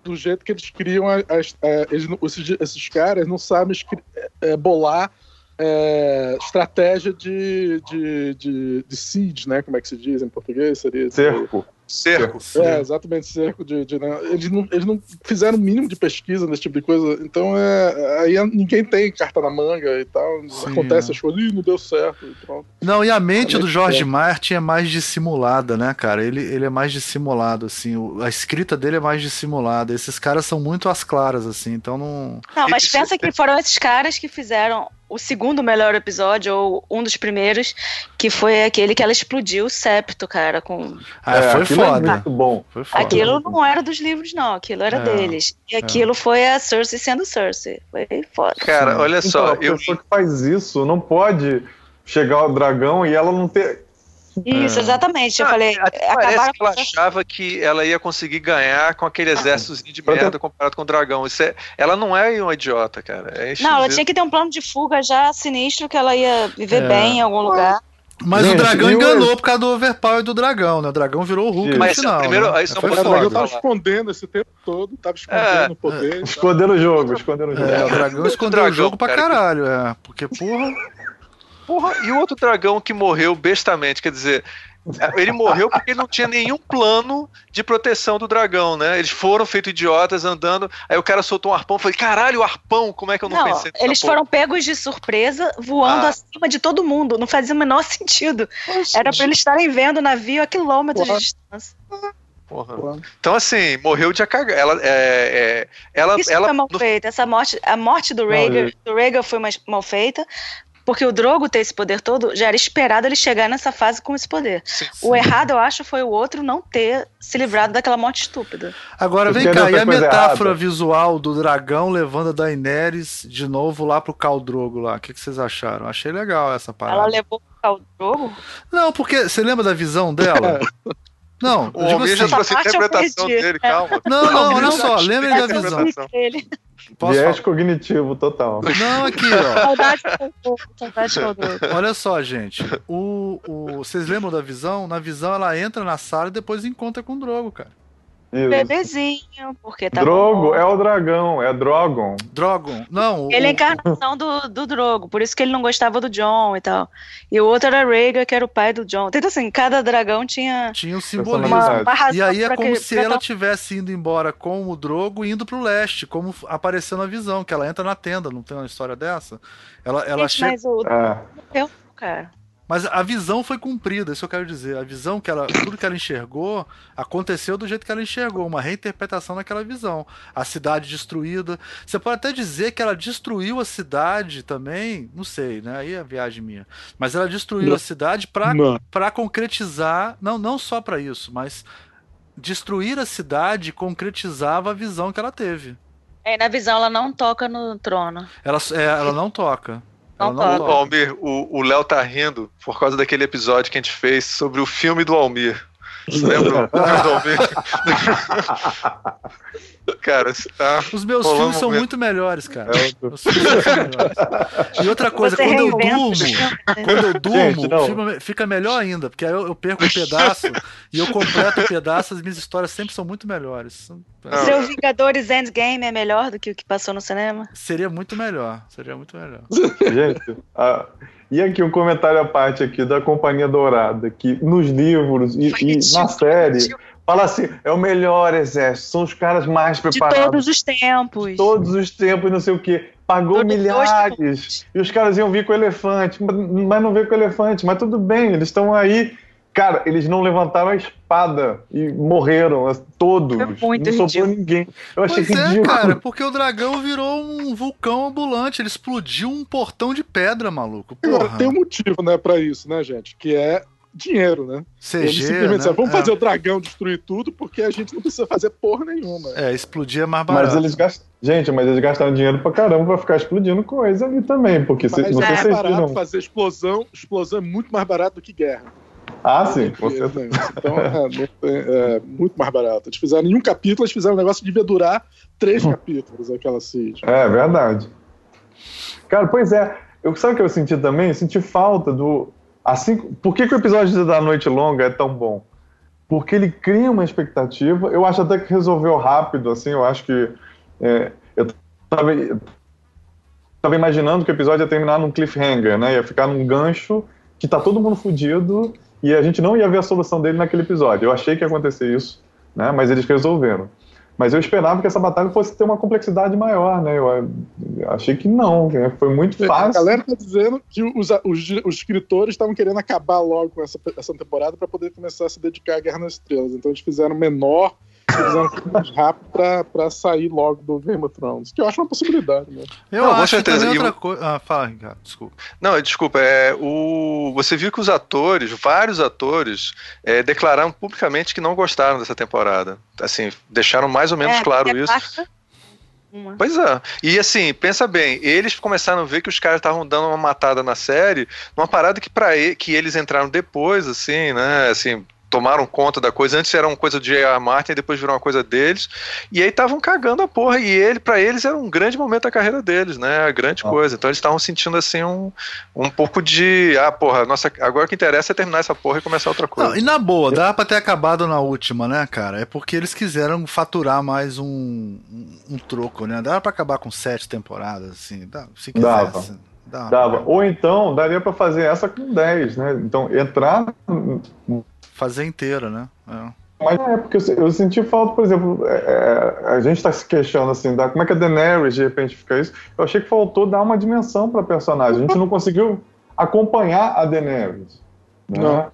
do jeito que eles criam as, as- é, eles esses, esses caras não sabem escri- é, bolar é, estratégia de, de, de, de siege, né? Como é que se diz em português? Seria Cerco. Cerco. É, exatamente, cerco de. de- né? eles, não, eles não fizeram o mínimo de pesquisa nesse tipo de coisa. Então é, aí ninguém tem carta na manga e tal. Sim, Acontece é. as coisas, Ih, não deu certo. E pronto. Não, e a mente É do muito George bom. Martin é mais dissimulada, né, cara? Ele, ele é mais dissimulado, assim. o- a escrita dele é mais dissimulada. Esses caras são muito às claras, assim, então não. Não, mas pensa que foram esses caras que fizeram o segundo melhor episódio, ou um dos primeiros, que foi aquele que ela explodiu o septo, cara, com... Ah, É, foi aquilo é foda. muito bom. Foi foda. Aquilo não era dos livros, não, aquilo era É, deles. E aquilo foi a Cersei sendo Cersei. Foi foda. Cara, olha Então, só, a eu pessoa que faz isso não pode chegar ao dragão e ela não ter. Isso, exatamente. Eu Ah, falei, parece que ela achava que ela ia conseguir ganhar com aquele exércitozinho de Pra ter- merda comparado com o dragão. Isso é, ela não é uma idiota, cara. É Não, ela tinha que ter um plano de fuga já sinistro que ela ia viver É. bem em algum lugar. Mas Gente, o dragão o- enganou por causa do overpower do dragão, né? O dragão virou o Hulk no Mas final. primeiro- né? pra O dragão tava escondendo esse tempo todo, tava É. escondendo o poder. e. Escondendo o jogo, escondendo o jogo. É, o dragão escondeu o dragão, jogo pra cara, que- caralho, é. Porque, porra. Porra, e o outro dragão que morreu bestamente, quer dizer, ele morreu porque ele não tinha nenhum plano de proteção do dragão, né? Eles foram feitos idiotas andando, aí o cara soltou um arpão, falei, caralho, o arpão, como é que eu não, Não, pensei eles porra? foram pegos de surpresa, voando Ah. acima de todo mundo. Não fazia o menor sentido. Era pra eles estarem vendo o navio a quilômetros Porra. de distância. Porra. Então, assim, morreu de cagar. Ela, é, é, ela, Isso ela foi mal no- feito. Essa morte, a morte do Rhaegar, do Rhaegar foi mais mal feita. Porque o Drogo ter esse poder todo, já era esperado ele chegar nessa fase com esse poder. Sim. O errado, eu acho, foi o outro não ter se livrado daquela morte estúpida. Agora vem cá, e a metáfora errada? visual do dragão levando a Daenerys de novo lá pro Caldrogo lá? O que, que vocês acharam? Achei legal essa parada. Ela levou o Drogo. Não, porque você lembra da visão dela? Não, O Almir já assim, trouxe a interpretação dele, calma. Não, não, olha só, lembrem da visão. Posso Viés falar? cognitivo total. Não, aqui, ó. Saudade. Saudade. Olha só, gente. O, o, vocês lembram da visão? Na visão ela entra na sala e depois encontra com o Drogo, cara. Isso. Bebezinho, porque tá Drogo é o dragão, é Drogon. Drogon. Não, o, Ele é a encarnação do, do Drogo, por isso que ele não gostava do John e tal. E o outro era Rhaegar, que era o pai do John. Então, assim, cada dragão tinha tinha um uma, simbolismo. Uma razão E aí é como que- se ela tal- tivesse indo embora com o Drogo indo pro leste, como apareceu na visão, que ela entra na tenda, não tem uma história dessa? Ela, ela Gente, chega. mas o É. morreu, cara. Mas a visão foi cumprida, isso eu quero dizer. A visão que ela. Tudo que ela enxergou aconteceu do jeito que ela enxergou, uma reinterpretação daquela visão. A cidade destruída. Você pode até dizer que ela destruiu a cidade também, não sei, né? Aí é a viagem minha. Mas ela destruiu Não. a cidade pra concretizar. Não, não só pra isso, mas destruir a cidade concretizava a visão que ela teve. É, na visão ela não toca no trono. Ela, é, ela não toca. Não não toca. O Almir, o o Léo tá rindo por causa daquele episódio que a gente fez sobre o filme do Almir. Lembra Almir? Cara, você tá. Os meus filmes são momento. muito melhores, cara. É Os filmes são melhores. E outra coisa, Você quando eu durmo, quando eu durmo, Gente, o filme fica melhor ainda, porque aí eu, eu perco um pedaço e eu completo o pedaço, as minhas histórias sempre são muito melhores. Não. Seu Vingadores Endgame é melhor do que o que passou no cinema? Seria muito melhor, seria muito melhor. Gente, a- e aqui um comentário à parte aqui da Companhia Dourada, que nos livros e, e na série fala assim, é o melhor exército, são os caras mais De preparados todos os tempos. todos os tempos, não sei o quê. Pagou Todos milhares. E os caras iam vir com elefante, mas- mas não veio com elefante. Mas tudo bem, eles estão aí. Cara, eles não levantaram a espada e morreram, as- todos. Foi muito não sobrou ninguém. Eu achei Pois é, ridículo. cara, porque o dragão virou um vulcão ambulante, ele explodiu um portão de pedra, maluco. Porra. tem um motivo, né, pra isso, né, gente? Que é dinheiro, né? CG, Eles simplesmente né? disseram, vamos É. fazer o dragão destruir tudo, porque a gente não precisa fazer porra nenhuma. É, explodir é mais barato. Mas eles gastam. Gente, mas eles gastaram dinheiro pra caramba pra ficar explodindo coisa ali também. Porque se, Mas não é sei se mais barato viram. fazer explosão. Explosão é muito mais barato do que guerra. Ah, sim, com certeza. Então, é, tem- é muito mais barato. Eles fizeram em um capítulo, eles fizeram um negócio que devia durar três capítulos, aquela seed. É verdade. Cara, pois é. Eu, sabe o que eu senti também? Eu senti falta do. Assim, por que, que o episódio da Noite Longa é tão bom? Porque ele cria uma expectativa. Eu acho até que resolveu rápido, assim. Eu acho que. é, eu tava, eu tava imaginando que o episódio ia terminar num cliffhanger, né? Ia ficar num gancho que tá todo mundo fudido e a gente não ia ver a solução dele naquele episódio. Eu achei que ia acontecer isso, né? Mas eles resolveram. Mas eu esperava que essa batalha fosse ter uma complexidade maior, né? Eu achei que não, né? foi muito A fácil. galera tá dizendo que os, os, os escritores estavam querendo acabar logo com essa, essa temporada para poder começar a se dedicar à Guerra nas Estrelas. Então eles fizeram menor, mais rápido pra, pra sair logo do Game of Thrones. Que eu acho uma possibilidade, né? Eu Não, com acho que certeza. E o- outra coisa. Ah, fala, Ricardo, desculpa. Não, desculpa, é, o, você viu que os atores, vários atores, é, declararam publicamente que não gostaram dessa temporada. Assim, deixaram mais ou menos É, claro é isso. quarta, Uma. Pois é. E assim, pensa bem, eles começaram a ver que os caras estavam dando uma matada na série, numa parada que para que eles entraram depois, assim, né? Assim, tomaram conta da coisa. Antes era uma coisa do J.R. Martin, depois virou uma coisa deles. E aí estavam cagando a porra. E ele, para eles, era um grande momento da carreira deles, né? A grande Ah. coisa. Então eles estavam sentindo assim um, um pouco de. Ah, porra, nossa, agora o que interessa é terminar essa porra e começar outra coisa. Não, e na boa, dá pra ter acabado na última, né, cara? É porque eles quiseram faturar mais um, um, um troco, né? Dava pra acabar com sete temporadas, assim. Dá, se Dava. quisesse. Dava. Dava. Ou então, daria pra fazer essa com 10, né? Então, entrar. Fazer inteira, né? É. Mas é, porque eu, eu senti falta, por exemplo, é, é, a gente tá se questionando assim, da, como é que a Daenerys de repente fica isso? Eu achei que faltou dar uma dimensão pra personagem. A gente não conseguiu acompanhar a Daenerys. Né? Não.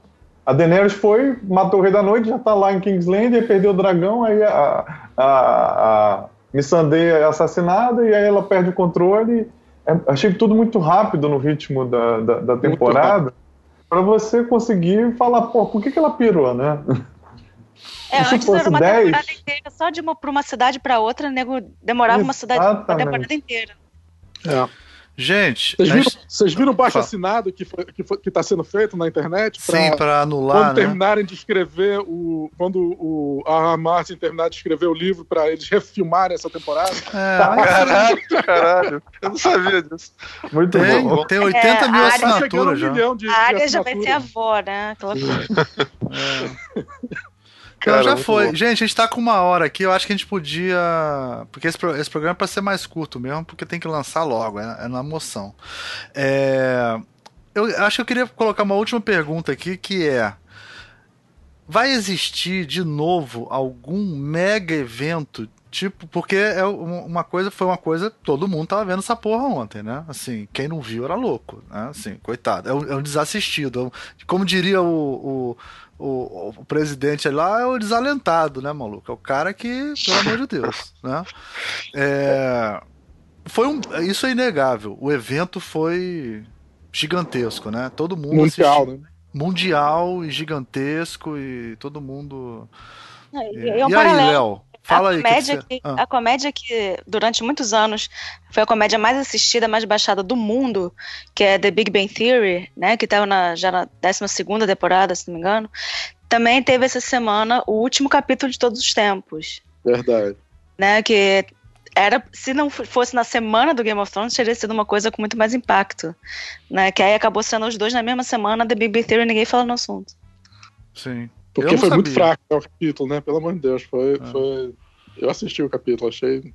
A Daenerys foi, matou o Rei da Noite, já tá lá em Kingsland, aí perdeu o dragão, aí a, a, a Missandei é assassinada, e aí ela perde o controle. é, achei tudo muito rápido no ritmo da, da, da temporada para você conseguir falar, pô, por que, que ela pirou, né? É, Se antes era uma 10? temporada inteira, só de uma pra uma cidade pra outra, o nego demorava uma cidade uma Exatamente. temporada inteira. É. Gente, Vocês viram, gente- vocês viram o baixo Fala. assinado que foi, que, foi, que tá sendo feito na internet? pra- sim, pra anular, quando né? terminarem de escrever o. Quando o a Martin terminar de escrever o livro para eles refilmarem essa temporada. É, mas Caralho, caralho. Eu não sabia disso. Muito tem, bom. tem 80 É, mil a área- Tá um assinaturas já. milhão de A área de já vai ser assinaturas. avó, né? Aquela coisa. É. Cara, já foi. bom. Gente, a gente tá com uma hora aqui. Eu acho que a gente podia. Porque esse, esse programa é pra ser mais curto mesmo, porque tem que lançar logo, é, é na moção. É, Eu acho que eu queria colocar uma última pergunta aqui, que é. Vai existir de novo algum mega evento? Tipo, porque é um- uma coisa, foi uma coisa, todo mundo tava vendo essa porra ontem, né? Assim, quem não viu era louco, né? Assim, coitado. É um, é um desassistido. é um- como diria o, o, o, o presidente lá, é o desalentado, né, maluco? É o cara que, pelo amor de Deus, né? É, foi um, isso é inegável. O evento foi gigantesco, né? Todo mundo Mundial, assistiu. né? mundial e gigantesco e todo mundo. E é um e aí. Léo? Fala a aí. que comédia que que, você- Ah. a comédia que durante muitos anos foi a comédia mais assistida, mais baixada do mundo, que é The Big Bang Theory, né, que estava na, já na 12ª temporada, se não me engano, também teve essa semana o último capítulo de todos os tempos, Verdade. né, que era, se não fosse na semana do Game of Thrones, teria sido uma coisa com muito mais impacto, né, que aí acabou sendo os dois na mesma semana, The Big Bang Theory, ninguém fala no assunto. Sim. Porque foi muito sabia. fraco né, o capítulo, né? Pelo amor de Deus. Foi, Ah. foi... Eu assisti o capítulo, achei.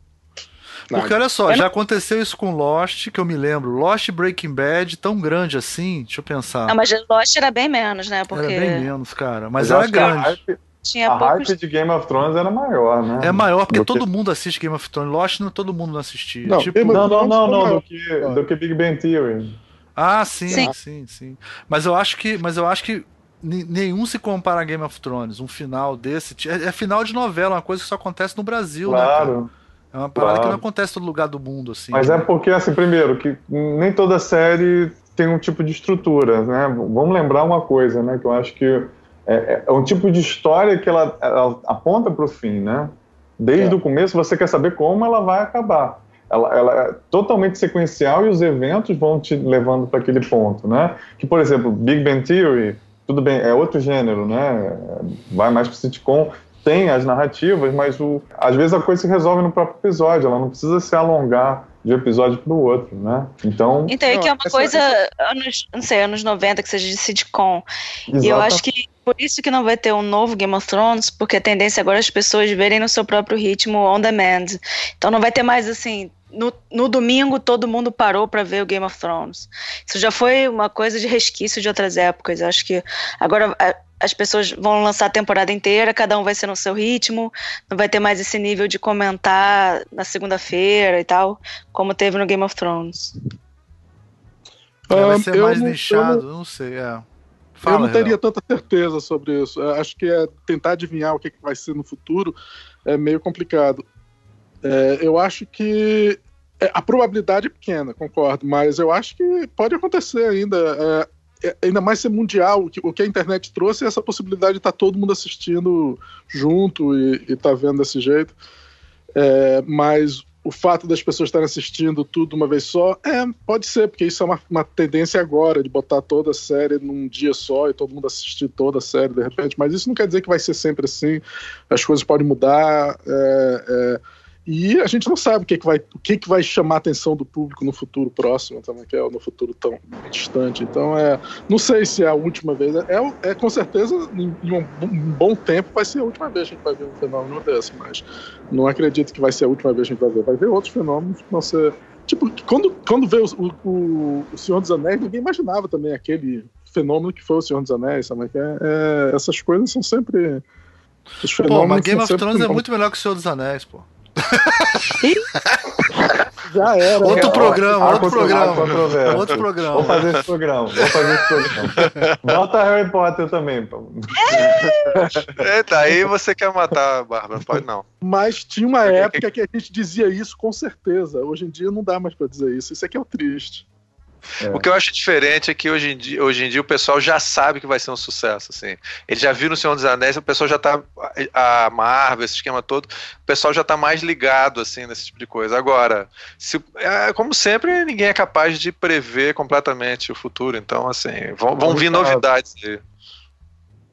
Nada. Porque olha só, Eu já aconteceu isso com Lost, que eu me lembro. Lost e Breaking Bad, tão grande assim, deixa eu pensar. Não, mas Lost era bem menos, né, porque Era bem menos, cara. Mas eu era a grande. hype, tinha a poucos... hype de Game of Thrones era maior, né? É maior porque Do que- todo mundo assiste Game of Thrones. Lost não todo mundo não assistia. Não, tipo, Não, não, não, não, do que, do que Big Bang Theory. Ah, sim, sim, Sim. sim, Mas eu acho que, mas eu acho que nenhum se compara a Game of Thrones. Um final desse é, é final de novela, uma coisa que só acontece no Brasil, né? cara? Claro. É uma parada claro. que não acontece em todo lugar do mundo, assim. Mas é porque, assim, primeiro, que nem toda série tem um tipo de estrutura, né? Vamos lembrar uma coisa, né? Que eu acho que é, é um tipo de história que ela, ela aponta para o fim, né? Desde É. o começo você quer saber como ela vai acabar. Ela, ela é totalmente sequencial e os eventos vão te levando para aquele ponto, né? Que, por exemplo, Big Bang Theory, tudo bem, é outro gênero, né? Vai mais para sitcom, tem as narrativas, mas o, às vezes a coisa se resolve no próprio episódio, ela não precisa se alongar de um episódio para o outro, né? Então, Então, é que é uma essa- coisa, anos, não sei, anos 90, que seja de sitcom. E eu acho que por isso que não vai ter um novo Game of Thrones, porque a tendência agora é as pessoas verem no seu próprio ritmo on demand. Então não vai ter mais assim. No, no domingo todo mundo parou para ver o Game of Thrones. Isso já foi uma coisa de resquício de outras épocas. Eu acho que agora a- as pessoas vão lançar a temporada inteira, cada um vai ser no seu ritmo, não vai ter mais esse nível de comentar na segunda-feira e tal, como teve no Game of Thrones. É, vai Ah, ser eu mais não- eu nichado, não- eu não sei. É. eu Fala, não teria Renan. tanta certeza sobre isso. Eu acho que é tentar adivinhar o que, que vai ser no futuro é meio complicado. É, eu acho que é, a probabilidade é pequena, concordo, mas eu acho que pode acontecer ainda. É, é, ainda mais ser mundial, o que, o que a internet trouxe é essa possibilidade de estar todo mundo assistindo junto e estar vendo desse jeito. É, mas o fato das pessoas estarem assistindo tudo uma vez só, é, pode ser, porque isso é uma, uma tendência agora, de botar toda a série num dia só e todo mundo assistir toda a série de repente, mas isso não quer dizer que vai ser sempre assim, as coisas podem mudar, é, é, e a gente não sabe o que, que, vai, o que, que vai chamar a atenção do público no futuro próximo também, que é no futuro tão distante. Então, é, não sei se é a última vez. É, é com certeza, em, em um, bom tempo, vai ser a última vez que a gente vai ver um fenômeno desse, mas não acredito que vai ser a última vez que a gente vai ver. Vai ver outros fenômenos que vão ser. Tipo, quando, quando veio o, o, o Senhor dos Anéis, ninguém imaginava também aquele fenômeno que foi o Senhor dos Anéis, sabe? É, é, essas coisas são sempre. Os Pô, mas Game of Thrones é muito melhor que o Senhor dos Anéis, pô. Já era. Outro programa, outro programa. Outro Vou programa. fazer esse programa, vou fazer esse programa. Bota Harry Potter também, pô. Eita, aí você quer matar a Bárbara, pode não. Mas tinha uma época que a gente dizia isso com certeza. Hoje em dia não dá mais pra dizer isso. Isso aqui é o triste. É. O que eu acho diferente é que hoje em, dia, hoje em dia o pessoal já sabe que vai ser um sucesso, assim. Eles já viram o Senhor dos Anéis, o pessoal já tá. A Marvel, esse esquema todo, o pessoal já tá mais ligado, assim, nesse tipo de coisa. Agora, se, é, como sempre, ninguém é capaz de prever completamente o futuro. Então, assim, vão, vão vir novidades aí.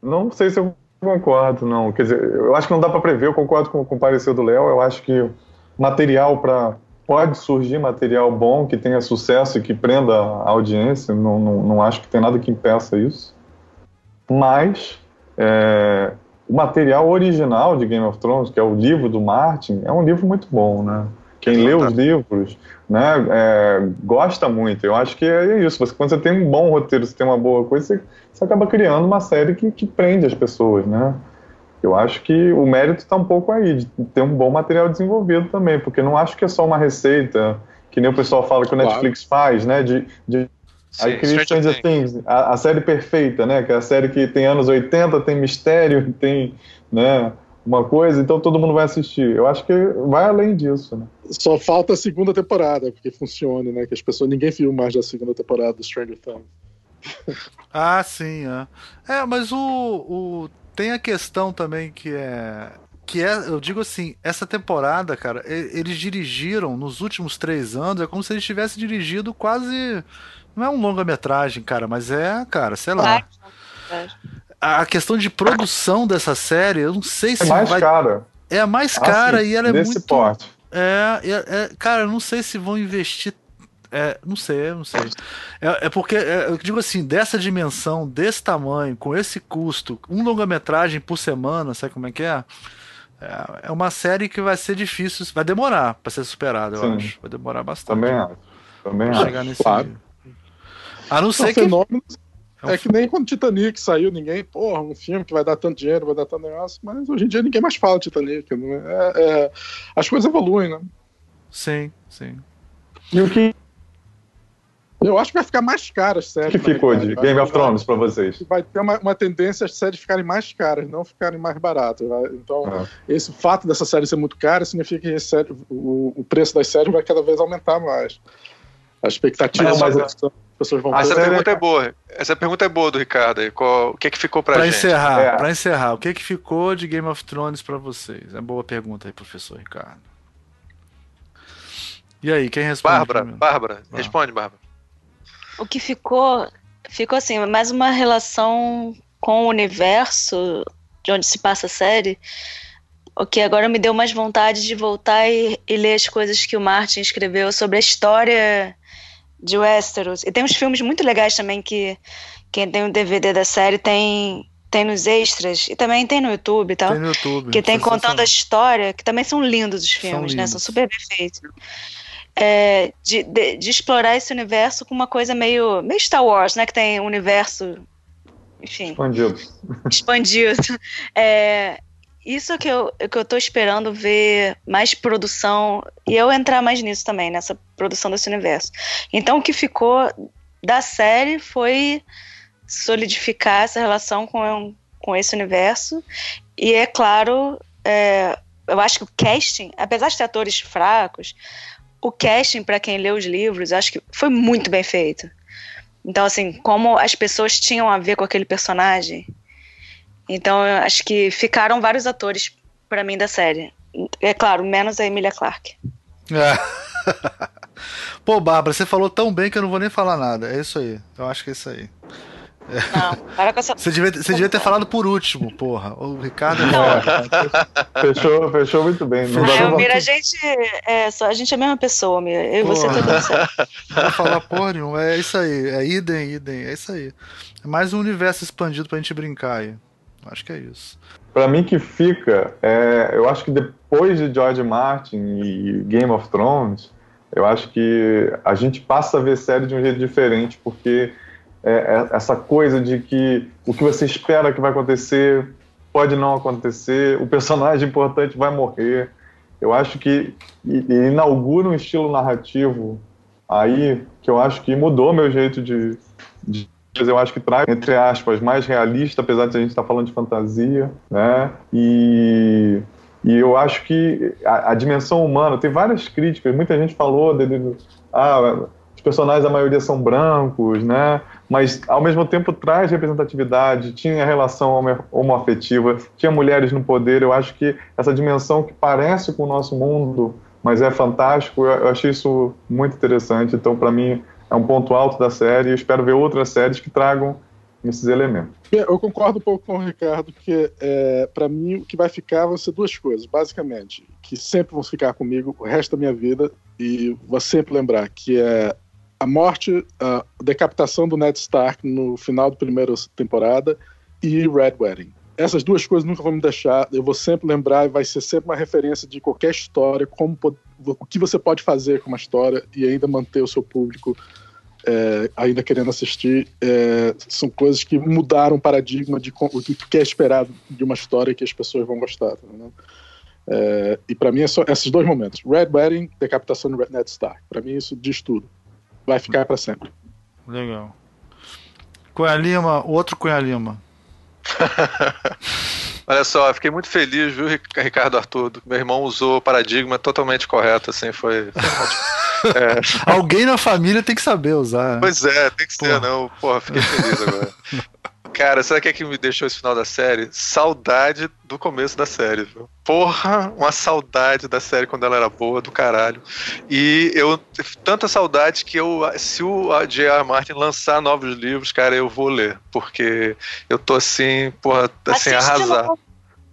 Não sei se eu concordo, não. Quer dizer, eu acho que não dá para prever, eu concordo com, com o parecer do Léo. Eu acho que material para. Pode surgir material bom, que tenha sucesso e que prenda a audiência. Não, não, não acho que tem nada que impeça isso. Mas é, o material original de Game of Thrones, que é o livro do Martin, é um livro muito bom, né? Quem lê os livros, né, é, gosta muito. Eu acho que é isso. Você, quando você tem um bom roteiro, você tem uma boa coisa, você, você acaba criando uma série que, que prende as pessoas, né? Eu acho que o mérito está um pouco aí, de ter um bom material desenvolvido também, porque não acho que é só uma receita, que nem o pessoal fala que o Claro. Netflix faz, né? De, de aí cria Stranger Things, a, a série perfeita, né? Que é a série que tem anos 80, tem mistério, tem, né? Uma coisa, então todo mundo vai assistir. Eu acho que vai além disso, né? Só falta a segunda temporada, porque funcione, né? Que as pessoas. Ninguém viu mais da segunda temporada do Stranger Things. Ah, sim, é. É, mas o, o tem a questão também que é que é, eu digo assim, essa temporada, cara, eles dirigiram nos últimos três anos, é como se eles tivessem dirigido quase não é um longa-metragem, cara, mas é, cara, sei lá. A questão de produção dessa série, eu não sei se É mais vai cara. é a mais Ah, cara sim, e ela é desse muito porte. é, é, é, cara, eu não sei se vão investir. É, não sei, não sei. É, é porque, é, eu digo assim, dessa dimensão, desse tamanho, com esse custo, um longa-metragem por semana, sabe como é que é? É, é uma série que vai ser difícil, vai demorar pra ser superada, eu Sim. acho. Vai demorar bastante. Também acho. Também pra acho. chegar nesse Claro. A não ser que. fenômeno É um é que nem quando Titanic saiu, ninguém, porra, um filme que vai dar tanto dinheiro, vai dar tanto negócio, mas hoje em dia ninguém mais fala de Titanic. Não é, é- as coisas evoluem, né? Sim, sim. E o que, Eu acho que vai ficar mais caro as séries. que ficou de. Game Vai- of Thrones pra vocês? Vai ter uma, uma tendência as séries ficarem mais caras, não ficarem mais baratas. vai. Então, Ah. esse fato dessa série ser muito cara significa que série- o, o preço das séries vai cada vez aumentar mais. A expectativa Não, mas das pessoas vão Essa série- pergunta é boa. Essa pergunta é boa do Ricardo aí. Qual- o que é que ficou pra, Pra gente? encerrar, É. pra encerrar, o que que ficou de Game of Thrones pra vocês? É boa pergunta aí, professor Ricardo. E aí, quem responde? Bárbara? Bárbara, Ah. responde, Bárbara. O que ficou, ficou assim, mais uma relação com o universo de onde se passa a série, o que agora me deu mais vontade de voltar e, e ler as coisas que o Martin escreveu sobre a história de Westeros. E tem uns filmes muito legais também que quem tem o DVD da série tem tem nos extras e também tem no YouTube e tal. Tem no YouTube. que tem contando a história, que também são lindos os São filmes, né? São super bem feitos. É, de, de, de explorar esse universo com uma coisa meio, meio Star Wars, né? Que tem um universo, enfim, Expandido. expandido. É, isso que eu, que eu tô esperando ver mais produção e eu entrar mais nisso também, nessa produção desse universo. Então o que ficou da série foi solidificar essa relação com, com esse universo. E é claro, é, eu acho que o casting, apesar de ter atores fracos, o casting, para quem lê os livros, acho que foi muito bem feito. Então, assim, como as pessoas tinham a ver com aquele personagem. Então, acho que ficaram vários atores para mim da série. É claro, menos a Emilia Clarke. É. Pô, Bárbara, você falou tão bem que eu não vou nem falar nada. É isso aí. Eu acho que é isso aí. Não, para com essa. Você devia, você devia ter falado por último, porra. O Ricardo. Não. Fechou, fechou muito bem. Não pra- Mira, a gente é, só, a gente é a mesma pessoa, Mira. Eu e você tá tudo certo. Não vou falar porra nenhuma. É isso aí. É idem, idem. É isso aí. É mais um universo expandido pra gente brincar aí. Acho que é isso. Pra mim que fica, é, eu acho que depois de George Martin e Game of Thrones, eu acho que a gente passa a ver série de um jeito diferente, porque é, é essa coisa de que o que você espera que vai acontecer pode não acontecer, o personagem importante vai morrer. eu acho que inaugura um estilo narrativo aí que eu acho que mudou meu jeito de, de eu acho que traz, entre aspas, mais realista, apesar de a gente estar falando de fantasia, né? E, e eu acho que a, a dimensão humana, tem várias críticas, muita gente falou ah, os personagens, a maioria são brancos, né? Mas, ao mesmo tempo, traz representatividade, tinha relação homoafetiva, tinha mulheres no poder. Eu acho que essa dimensão que parece com o nosso mundo, mas é fantástico, eu achei isso muito interessante. Então, para mim, é um ponto alto da série e espero ver outras séries que tragam esses elementos. Eu concordo um pouco com o Ricardo, que é, para mim o que vai ficar vão ser duas coisas, basicamente, que sempre vão ficar comigo o resto da minha vida e vou sempre lembrar, que é a morte, a decapitação do Ned Stark no final da primeira temporada e Red Wedding. Essas duas coisas nunca vão me deixar. Eu vou sempre lembrar e vai ser sempre uma referência de qualquer história, como o que você pode fazer com uma história e ainda manter o seu público é, ainda querendo assistir. É, são coisas que mudaram o paradigma de o que é esperado de uma história que as pessoas vão gostar. Tá é, e para mim é só esses dois momentos: Red Wedding, decapitação de Ned Stark. Para mim isso diz tudo vai ficar para sempre. Legal. Cunha Lima, outro Cunha Lima. Olha só, fiquei muito feliz, viu, Ricardo Arthur? Meu irmão usou o paradigma totalmente correto, assim, foi. é. Alguém na família tem que saber usar. Né? Pois é, tem que Porra. ser, não. Porra, fiquei feliz agora. Cara, sabe o que é que me deixou esse final da série? Saudade do começo da série, viu? Porra, uma saudade da série quando ela era boa, do caralho. E eu tanta saudade que eu, se o J.R. Martin lançar novos livros, cara, eu vou ler. Porque eu tô assim, porra, assim, arrasado.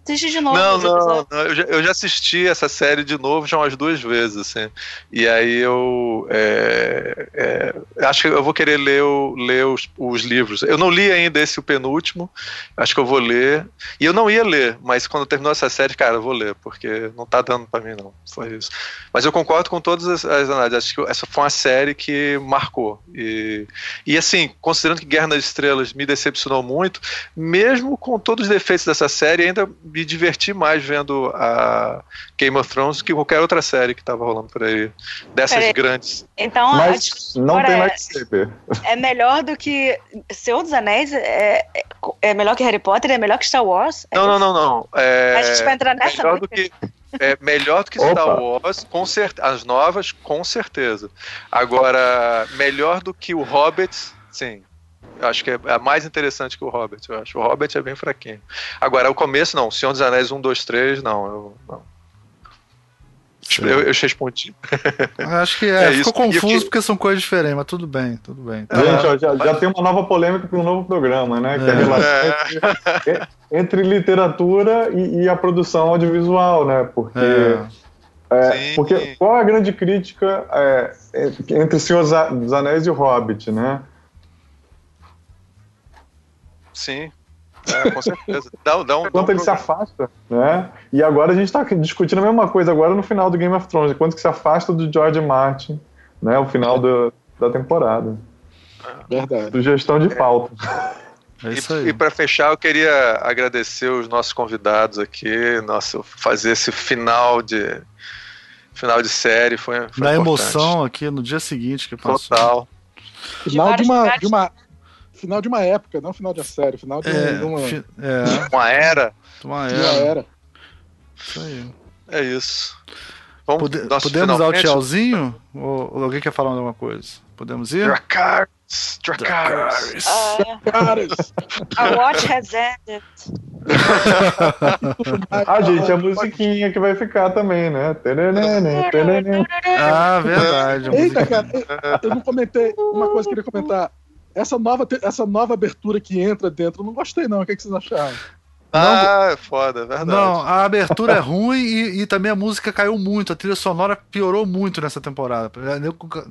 Assiste de novo. Não, não, não. Eu, já, eu, já, assisti essa série de novo já umas duas vezes, assim. E aí eu é, é, acho que eu vou querer ler, o, ler os, os, livros. Eu não li ainda esse o penúltimo, acho que eu vou ler. E eu não ia ler, mas quando terminou essa série, cara, eu vou ler, porque não tá dando para mim, não. Foi isso. Mas eu concordo com todas as, as análises. Acho que essa foi uma série que marcou. E, e assim, considerando que Guerra nas Estrelas me decepcionou muito, mesmo com todos os defeitos dessa série, ainda me diverti mais vendo a Game of Thrones que qualquer outra série que tava rolando por aí. Dessas grandes. Então, Mas não tem lightsaber. É, é melhor do que. Senhor dos Anéis é, é, é melhor que Harry Potter? É melhor que Star Wars? É não, não, não, não, É, a gente vai entrar nessa. Melhor do que. É melhor do que Opa. Star Wars, com certeza. As novas, com certeza. Agora, melhor do que o Hobbit, sim. Eu acho que é, é mais interessante que o Hobbit. Eu acho o Hobbit é bem fraquinho. Agora, o começo, não. Senhor dos Anéis 1, 2, 3, não. Eu, não. Eu, eu respondi. Acho que é, é ficou isso. confuso porque são coisas diferentes, mas tudo bem, tudo bem. Gente, ó, já, já, tem uma nova polêmica para um novo programa, né? Que é, a relação entre, entre, literatura e, e, a produção audiovisual, né? Porque, é. porque qual é a grande crítica é, entre Senhor dos Anéis e o Hobbit, né? Sim. É, com certeza. Dá, dá um, quanto ele se afasta, né? E agora a gente está discutindo a mesma coisa agora no final do Game of Thrones, quanto que se afasta do George Martin, né? O final do, da temporada. Verdade. Sugestão de é. pauta. É e, e para fechar, eu queria agradecer os nossos convidados aqui, nosso fazer esse final de final de série foi, foi na emoção aqui no dia seguinte que passou. Total. Final de uma, de uma final de uma época, não final de uma série, final de, é, uma, é. uma era. Uma era. Uma era. Isso aí. É isso. Vamos, Pode, podemos dar o tchauzinho? Ou, ou, alguém quer falar alguma coisa? Podemos ir? Dracarys! Dracarys! Dracarys! A watch has ended. ah, gente, a musiquinha que vai ficar também, né? Ah, verdade. Eita, cara, eu não comentei uma coisa que eu queria comentar. Essa nova, essa nova abertura que entra dentro, eu não gostei, não. O que, é que vocês acharam? Ah, não, foda, é verdade. Não, a abertura é ruim e, e, também a música caiu muito. A trilha sonora piorou muito nessa temporada.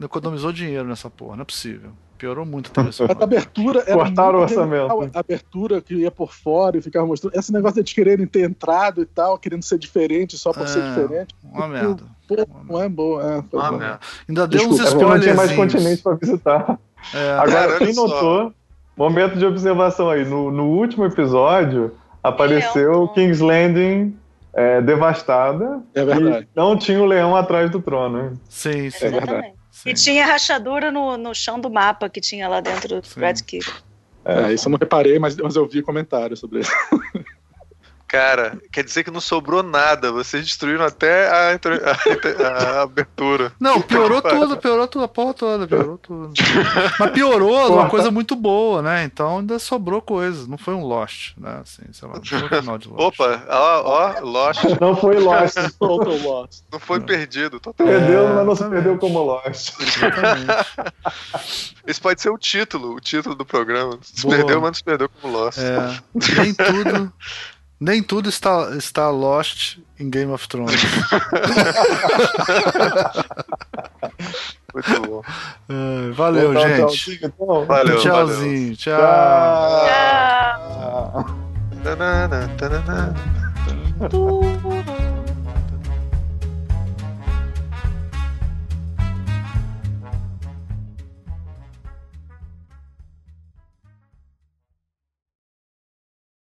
Economizou dinheiro nessa porra, não é possível. Piorou muito a trilha sonora. A abertura era Cortaram o orçamento. A abertura que ia por fora e ficava mostrando. Esse negócio de quererem ter entrado e tal, querendo ser diferente só por é, ser diferente. Uma merda. Pô, não é boa. É, uma merda. Ainda deu Desculpa, uns spoilers. Não tinha mais continente pra visitar. É, Agora, quem notou, momento de observação aí, no, no último episódio apareceu é King's Landing é, devastada. É verdade. E não tinha o leão atrás do trono. Sim, sim. É verdade. Sim. E tinha rachadura no, no chão do mapa que tinha lá dentro do Sim. Brad Kidd. É, isso eu não reparei, mas, mas eu vi comentários sobre isso. Cara, quer dizer que não sobrou nada. Vocês destruíram até a, a- a abertura. Não, piorou tudo, piorou tudo, a porra toda, piorou tudo. Mas piorou de uma coisa muito boa, né? Então ainda sobrou coisa. Não foi um Lost, né? Assim, sei lá, não foi um final de Lost. Opa, ó, ó, Lost. Não foi Lost. Total Lost. Não foi perdido, totalmente. Perdeu, mas não se perdeu como Lost. Exatamente. Esse pode ser o título, o título do programa. Se Boa. perdeu, mas não se perdeu como Lost. É, nem tudo. Nem tudo está, está lost em Game of Thrones. Muito bom. É, valeu, Então, gente. tchauzinho, então. Valeu, Tchauzinho, tchau. Tchau. Tchau. Tchau. Tudo.